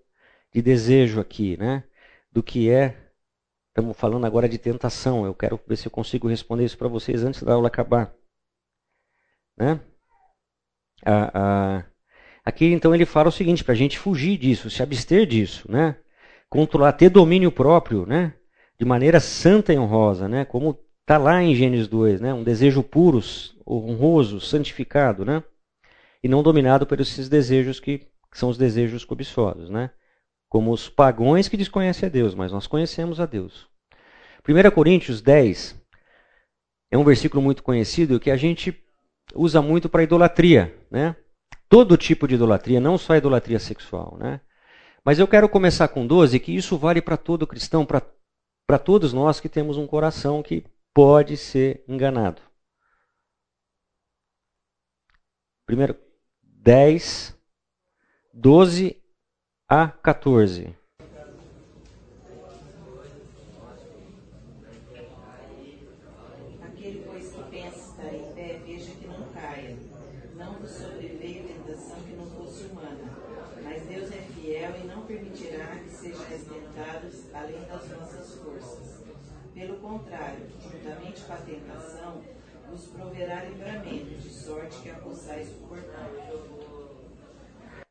de desejo aqui, né? Do que é Estamos falando agora de tentação. Eu quero ver se eu consigo responder isso para vocês antes da aula acabar. Né? aqui então ele fala o seguinte, para a gente fugir disso, se abster disso, né? controlar, ter domínio próprio, né? de maneira santa e honrosa, né? como Está lá em Gênesis 2, né? um desejo puro, honroso, santificado, né? E não dominado por esses desejos que, que são os desejos cobiçosos. Né? Como os pagões que desconhecem a Deus, mas nós conhecemos a Deus. 1 Coríntios 10 é um versículo muito conhecido que a gente usa muito para idolatria. Né? Todo tipo de idolatria, não só a idolatria sexual. Né? Mas eu quero começar com 12, que isso vale para todo cristão, para todos nós que temos um coração que pode ser enganado. Primeiro, 10, 12 a 14. Aquele, pois, que pensa estar em pé, veja que não caia. Não vos sobreveio tentação que não fosse humana. Mas Deus é fiel e não permitirá que sejais tentados além das nossas forças. Pelo contrário, juntamente com a tentação, vos proverá livramento, de sorte que a possais suportar.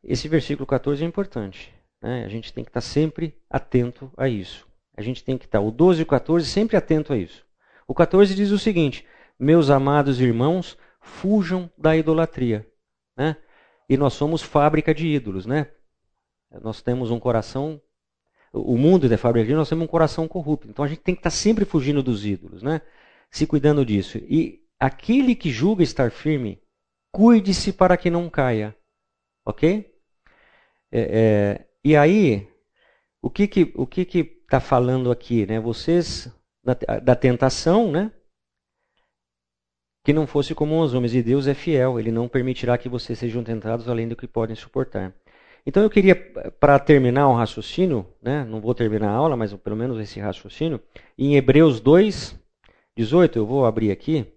Esse versículo 14 é importante. Né? A gente tem que estar sempre atento a isso. A gente tem que estar, o 12 e o 14, sempre atento a isso. O 14 diz o seguinte: Meus amados irmãos, fujam da idolatria. Né? E nós somos fábrica de ídolos. Né? Nós temos um coração. O mundo é fábrica de ídolos, nós temos um coração corrupto. Então a gente tem que estar sempre fugindo dos ídolos. Né? Se cuidando disso. E aquele que julga estar firme, cuide-se para que não caia. Ok? É, é, e aí, o que que o que que está falando aqui, né? Vocês da, da tentação, né? Que não fosse como os homens. E Deus é fiel; Ele não permitirá que vocês sejam tentados além do que podem suportar. Então eu queria, para terminar o raciocínio, né? Não vou terminar a aula, mas pelo menos esse raciocínio, em Hebreus 2, 18, eu vou abrir aqui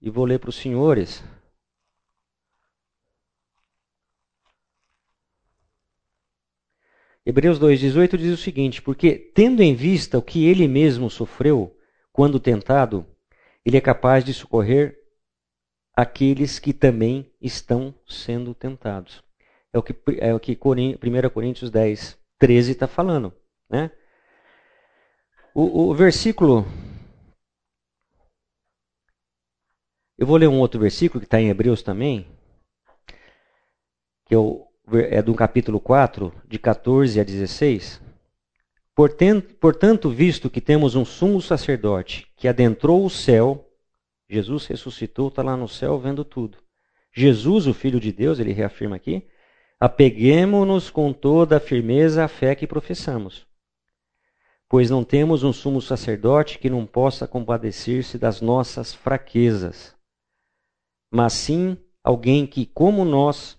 e vou ler para os senhores. Hebreus 2,18 diz o seguinte: Porque, tendo em vista o que ele mesmo sofreu quando tentado, ele é capaz de socorrer aqueles que também estão sendo tentados. É o que, é o que 1 Coríntios 10, 13 está falando. Né? O, o versículo. Eu vou ler um outro versículo que está em Hebreus também, que é o é do capítulo 4, de 14 a 16. Portanto, visto que temos um sumo sacerdote que adentrou o céu, Jesus ressuscitou, está lá no céu vendo tudo. Jesus, o Filho de Deus, ele reafirma aqui, apeguemos-nos com toda a firmeza à fé que professamos. Pois não temos um sumo sacerdote que não possa compadecer-se das nossas fraquezas, mas sim alguém que, como nós,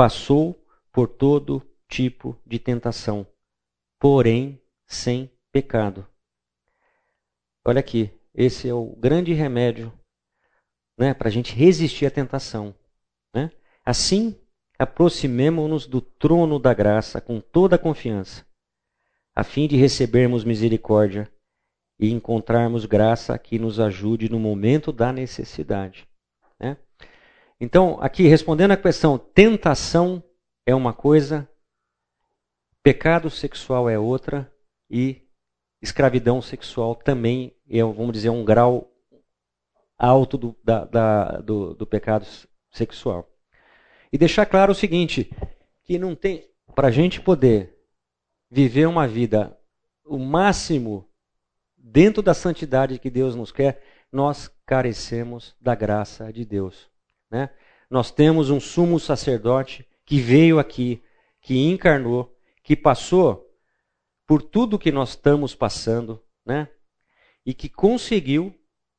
passou por todo tipo de tentação, porém sem pecado. Olha aqui, esse é o grande remédio né, para a gente resistir à tentação. Né? Assim, aproximemo-nos do trono da graça com toda a confiança, a fim de recebermos misericórdia e encontrarmos graça que nos ajude no momento da necessidade. Né? Então, aqui respondendo à questão, tentação é uma coisa, pecado sexual é outra e escravidão sexual também é, vamos dizer, um grau alto do, da, da, do, do pecado sexual. E deixar claro o seguinte, que não tem, para a gente poder viver uma vida o máximo dentro da santidade que Deus nos quer, nós carecemos da graça de Deus. Né? Nós temos um sumo sacerdote que veio aqui, que encarnou, que passou por tudo que nós estamos passando, né? E que conseguiu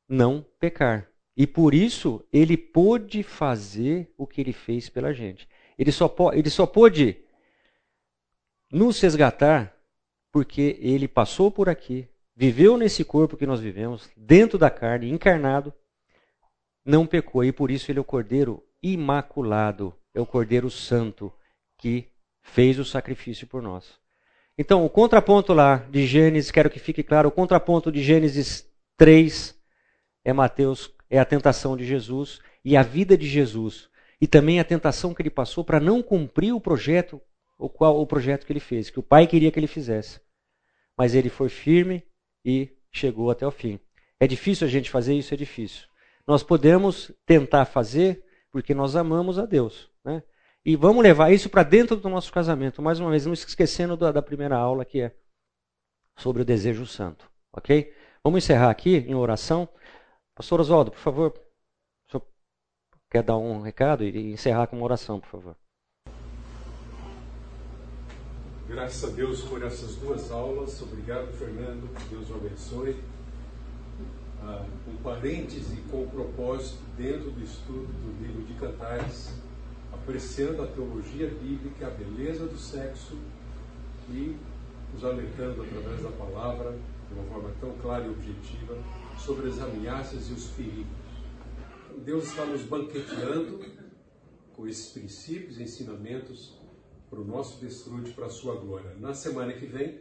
não pecar. E por isso ele pôde fazer o que ele fez pela gente. Ele só, ele só pôde nos resgatar porque ele passou por aqui, viveu nesse corpo que nós vivemos, dentro da carne, encarnado, não pecou e por isso ele é o Cordeiro imaculado, é o Cordeiro Santo que fez o sacrifício por nós. Então, o contraponto lá de Gênesis, quero que fique claro, o contraponto de Gênesis 3 é Mateus, é a tentação de Jesus e a vida de Jesus. E também a tentação que ele passou para não cumprir o projeto, o qual o projeto que ele fez, que o pai queria que ele fizesse. Mas ele foi firme e chegou até o fim. É difícil a gente fazer isso? É difícil. Nós podemos tentar fazer porque nós amamos a Deus. Né? E vamos levar isso para dentro do nosso casamento. Mais uma vez, não esquecendo da, da primeira aula que é sobre o desejo santo. Ok? Vamos encerrar aqui em oração. Pastor Oswaldo, por favor, o senhor quer dar um recado e encerrar com uma oração, por favor. Graças a Deus por essas duas aulas. Obrigado, Fernando. Que Deus o abençoe. Ah, um parêntese com o propósito dentro do estudo do livro de Cantares, apreciando a teologia bíblica, a beleza do sexo e nos alertando através da palavra, de uma forma tão clara e objetiva, sobre as ameaças e os perigos. Deus está nos banqueteando com esses princípios e ensinamentos para o nosso desfrute, para a sua glória. Na semana que vem,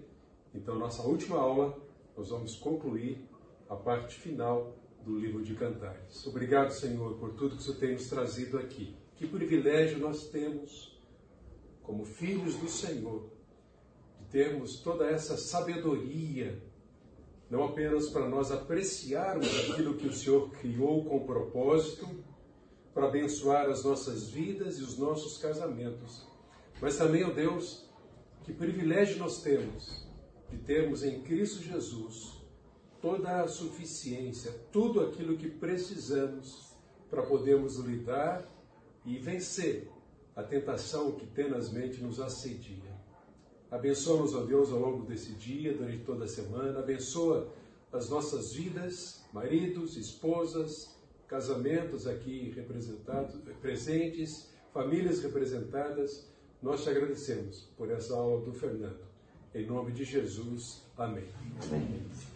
então, nossa última aula, nós vamos concluir a parte final do livro de Cantares. Obrigado, Senhor, por tudo que Senhor tem nos trazido aqui. Que privilégio nós temos, como filhos do Senhor, de termos toda essa sabedoria, não apenas para nós apreciarmos aquilo que o Senhor criou com propósito, para abençoar as nossas vidas e os nossos casamentos, mas também, ó Deus, que privilégio nós temos de termos em Cristo Jesus toda a suficiência, tudo aquilo que precisamos para podermos lidar e vencer a tentação que tenazmente nos assedia. Abençoa-nos, ó Deus, ao longo desse dia, durante toda a semana. Abençoa as nossas vidas, maridos, esposas, casamentos aqui representados, presentes, famílias representadas. Nós te agradecemos por essa aula do Fernando. Em nome de Jesus, amém. amém.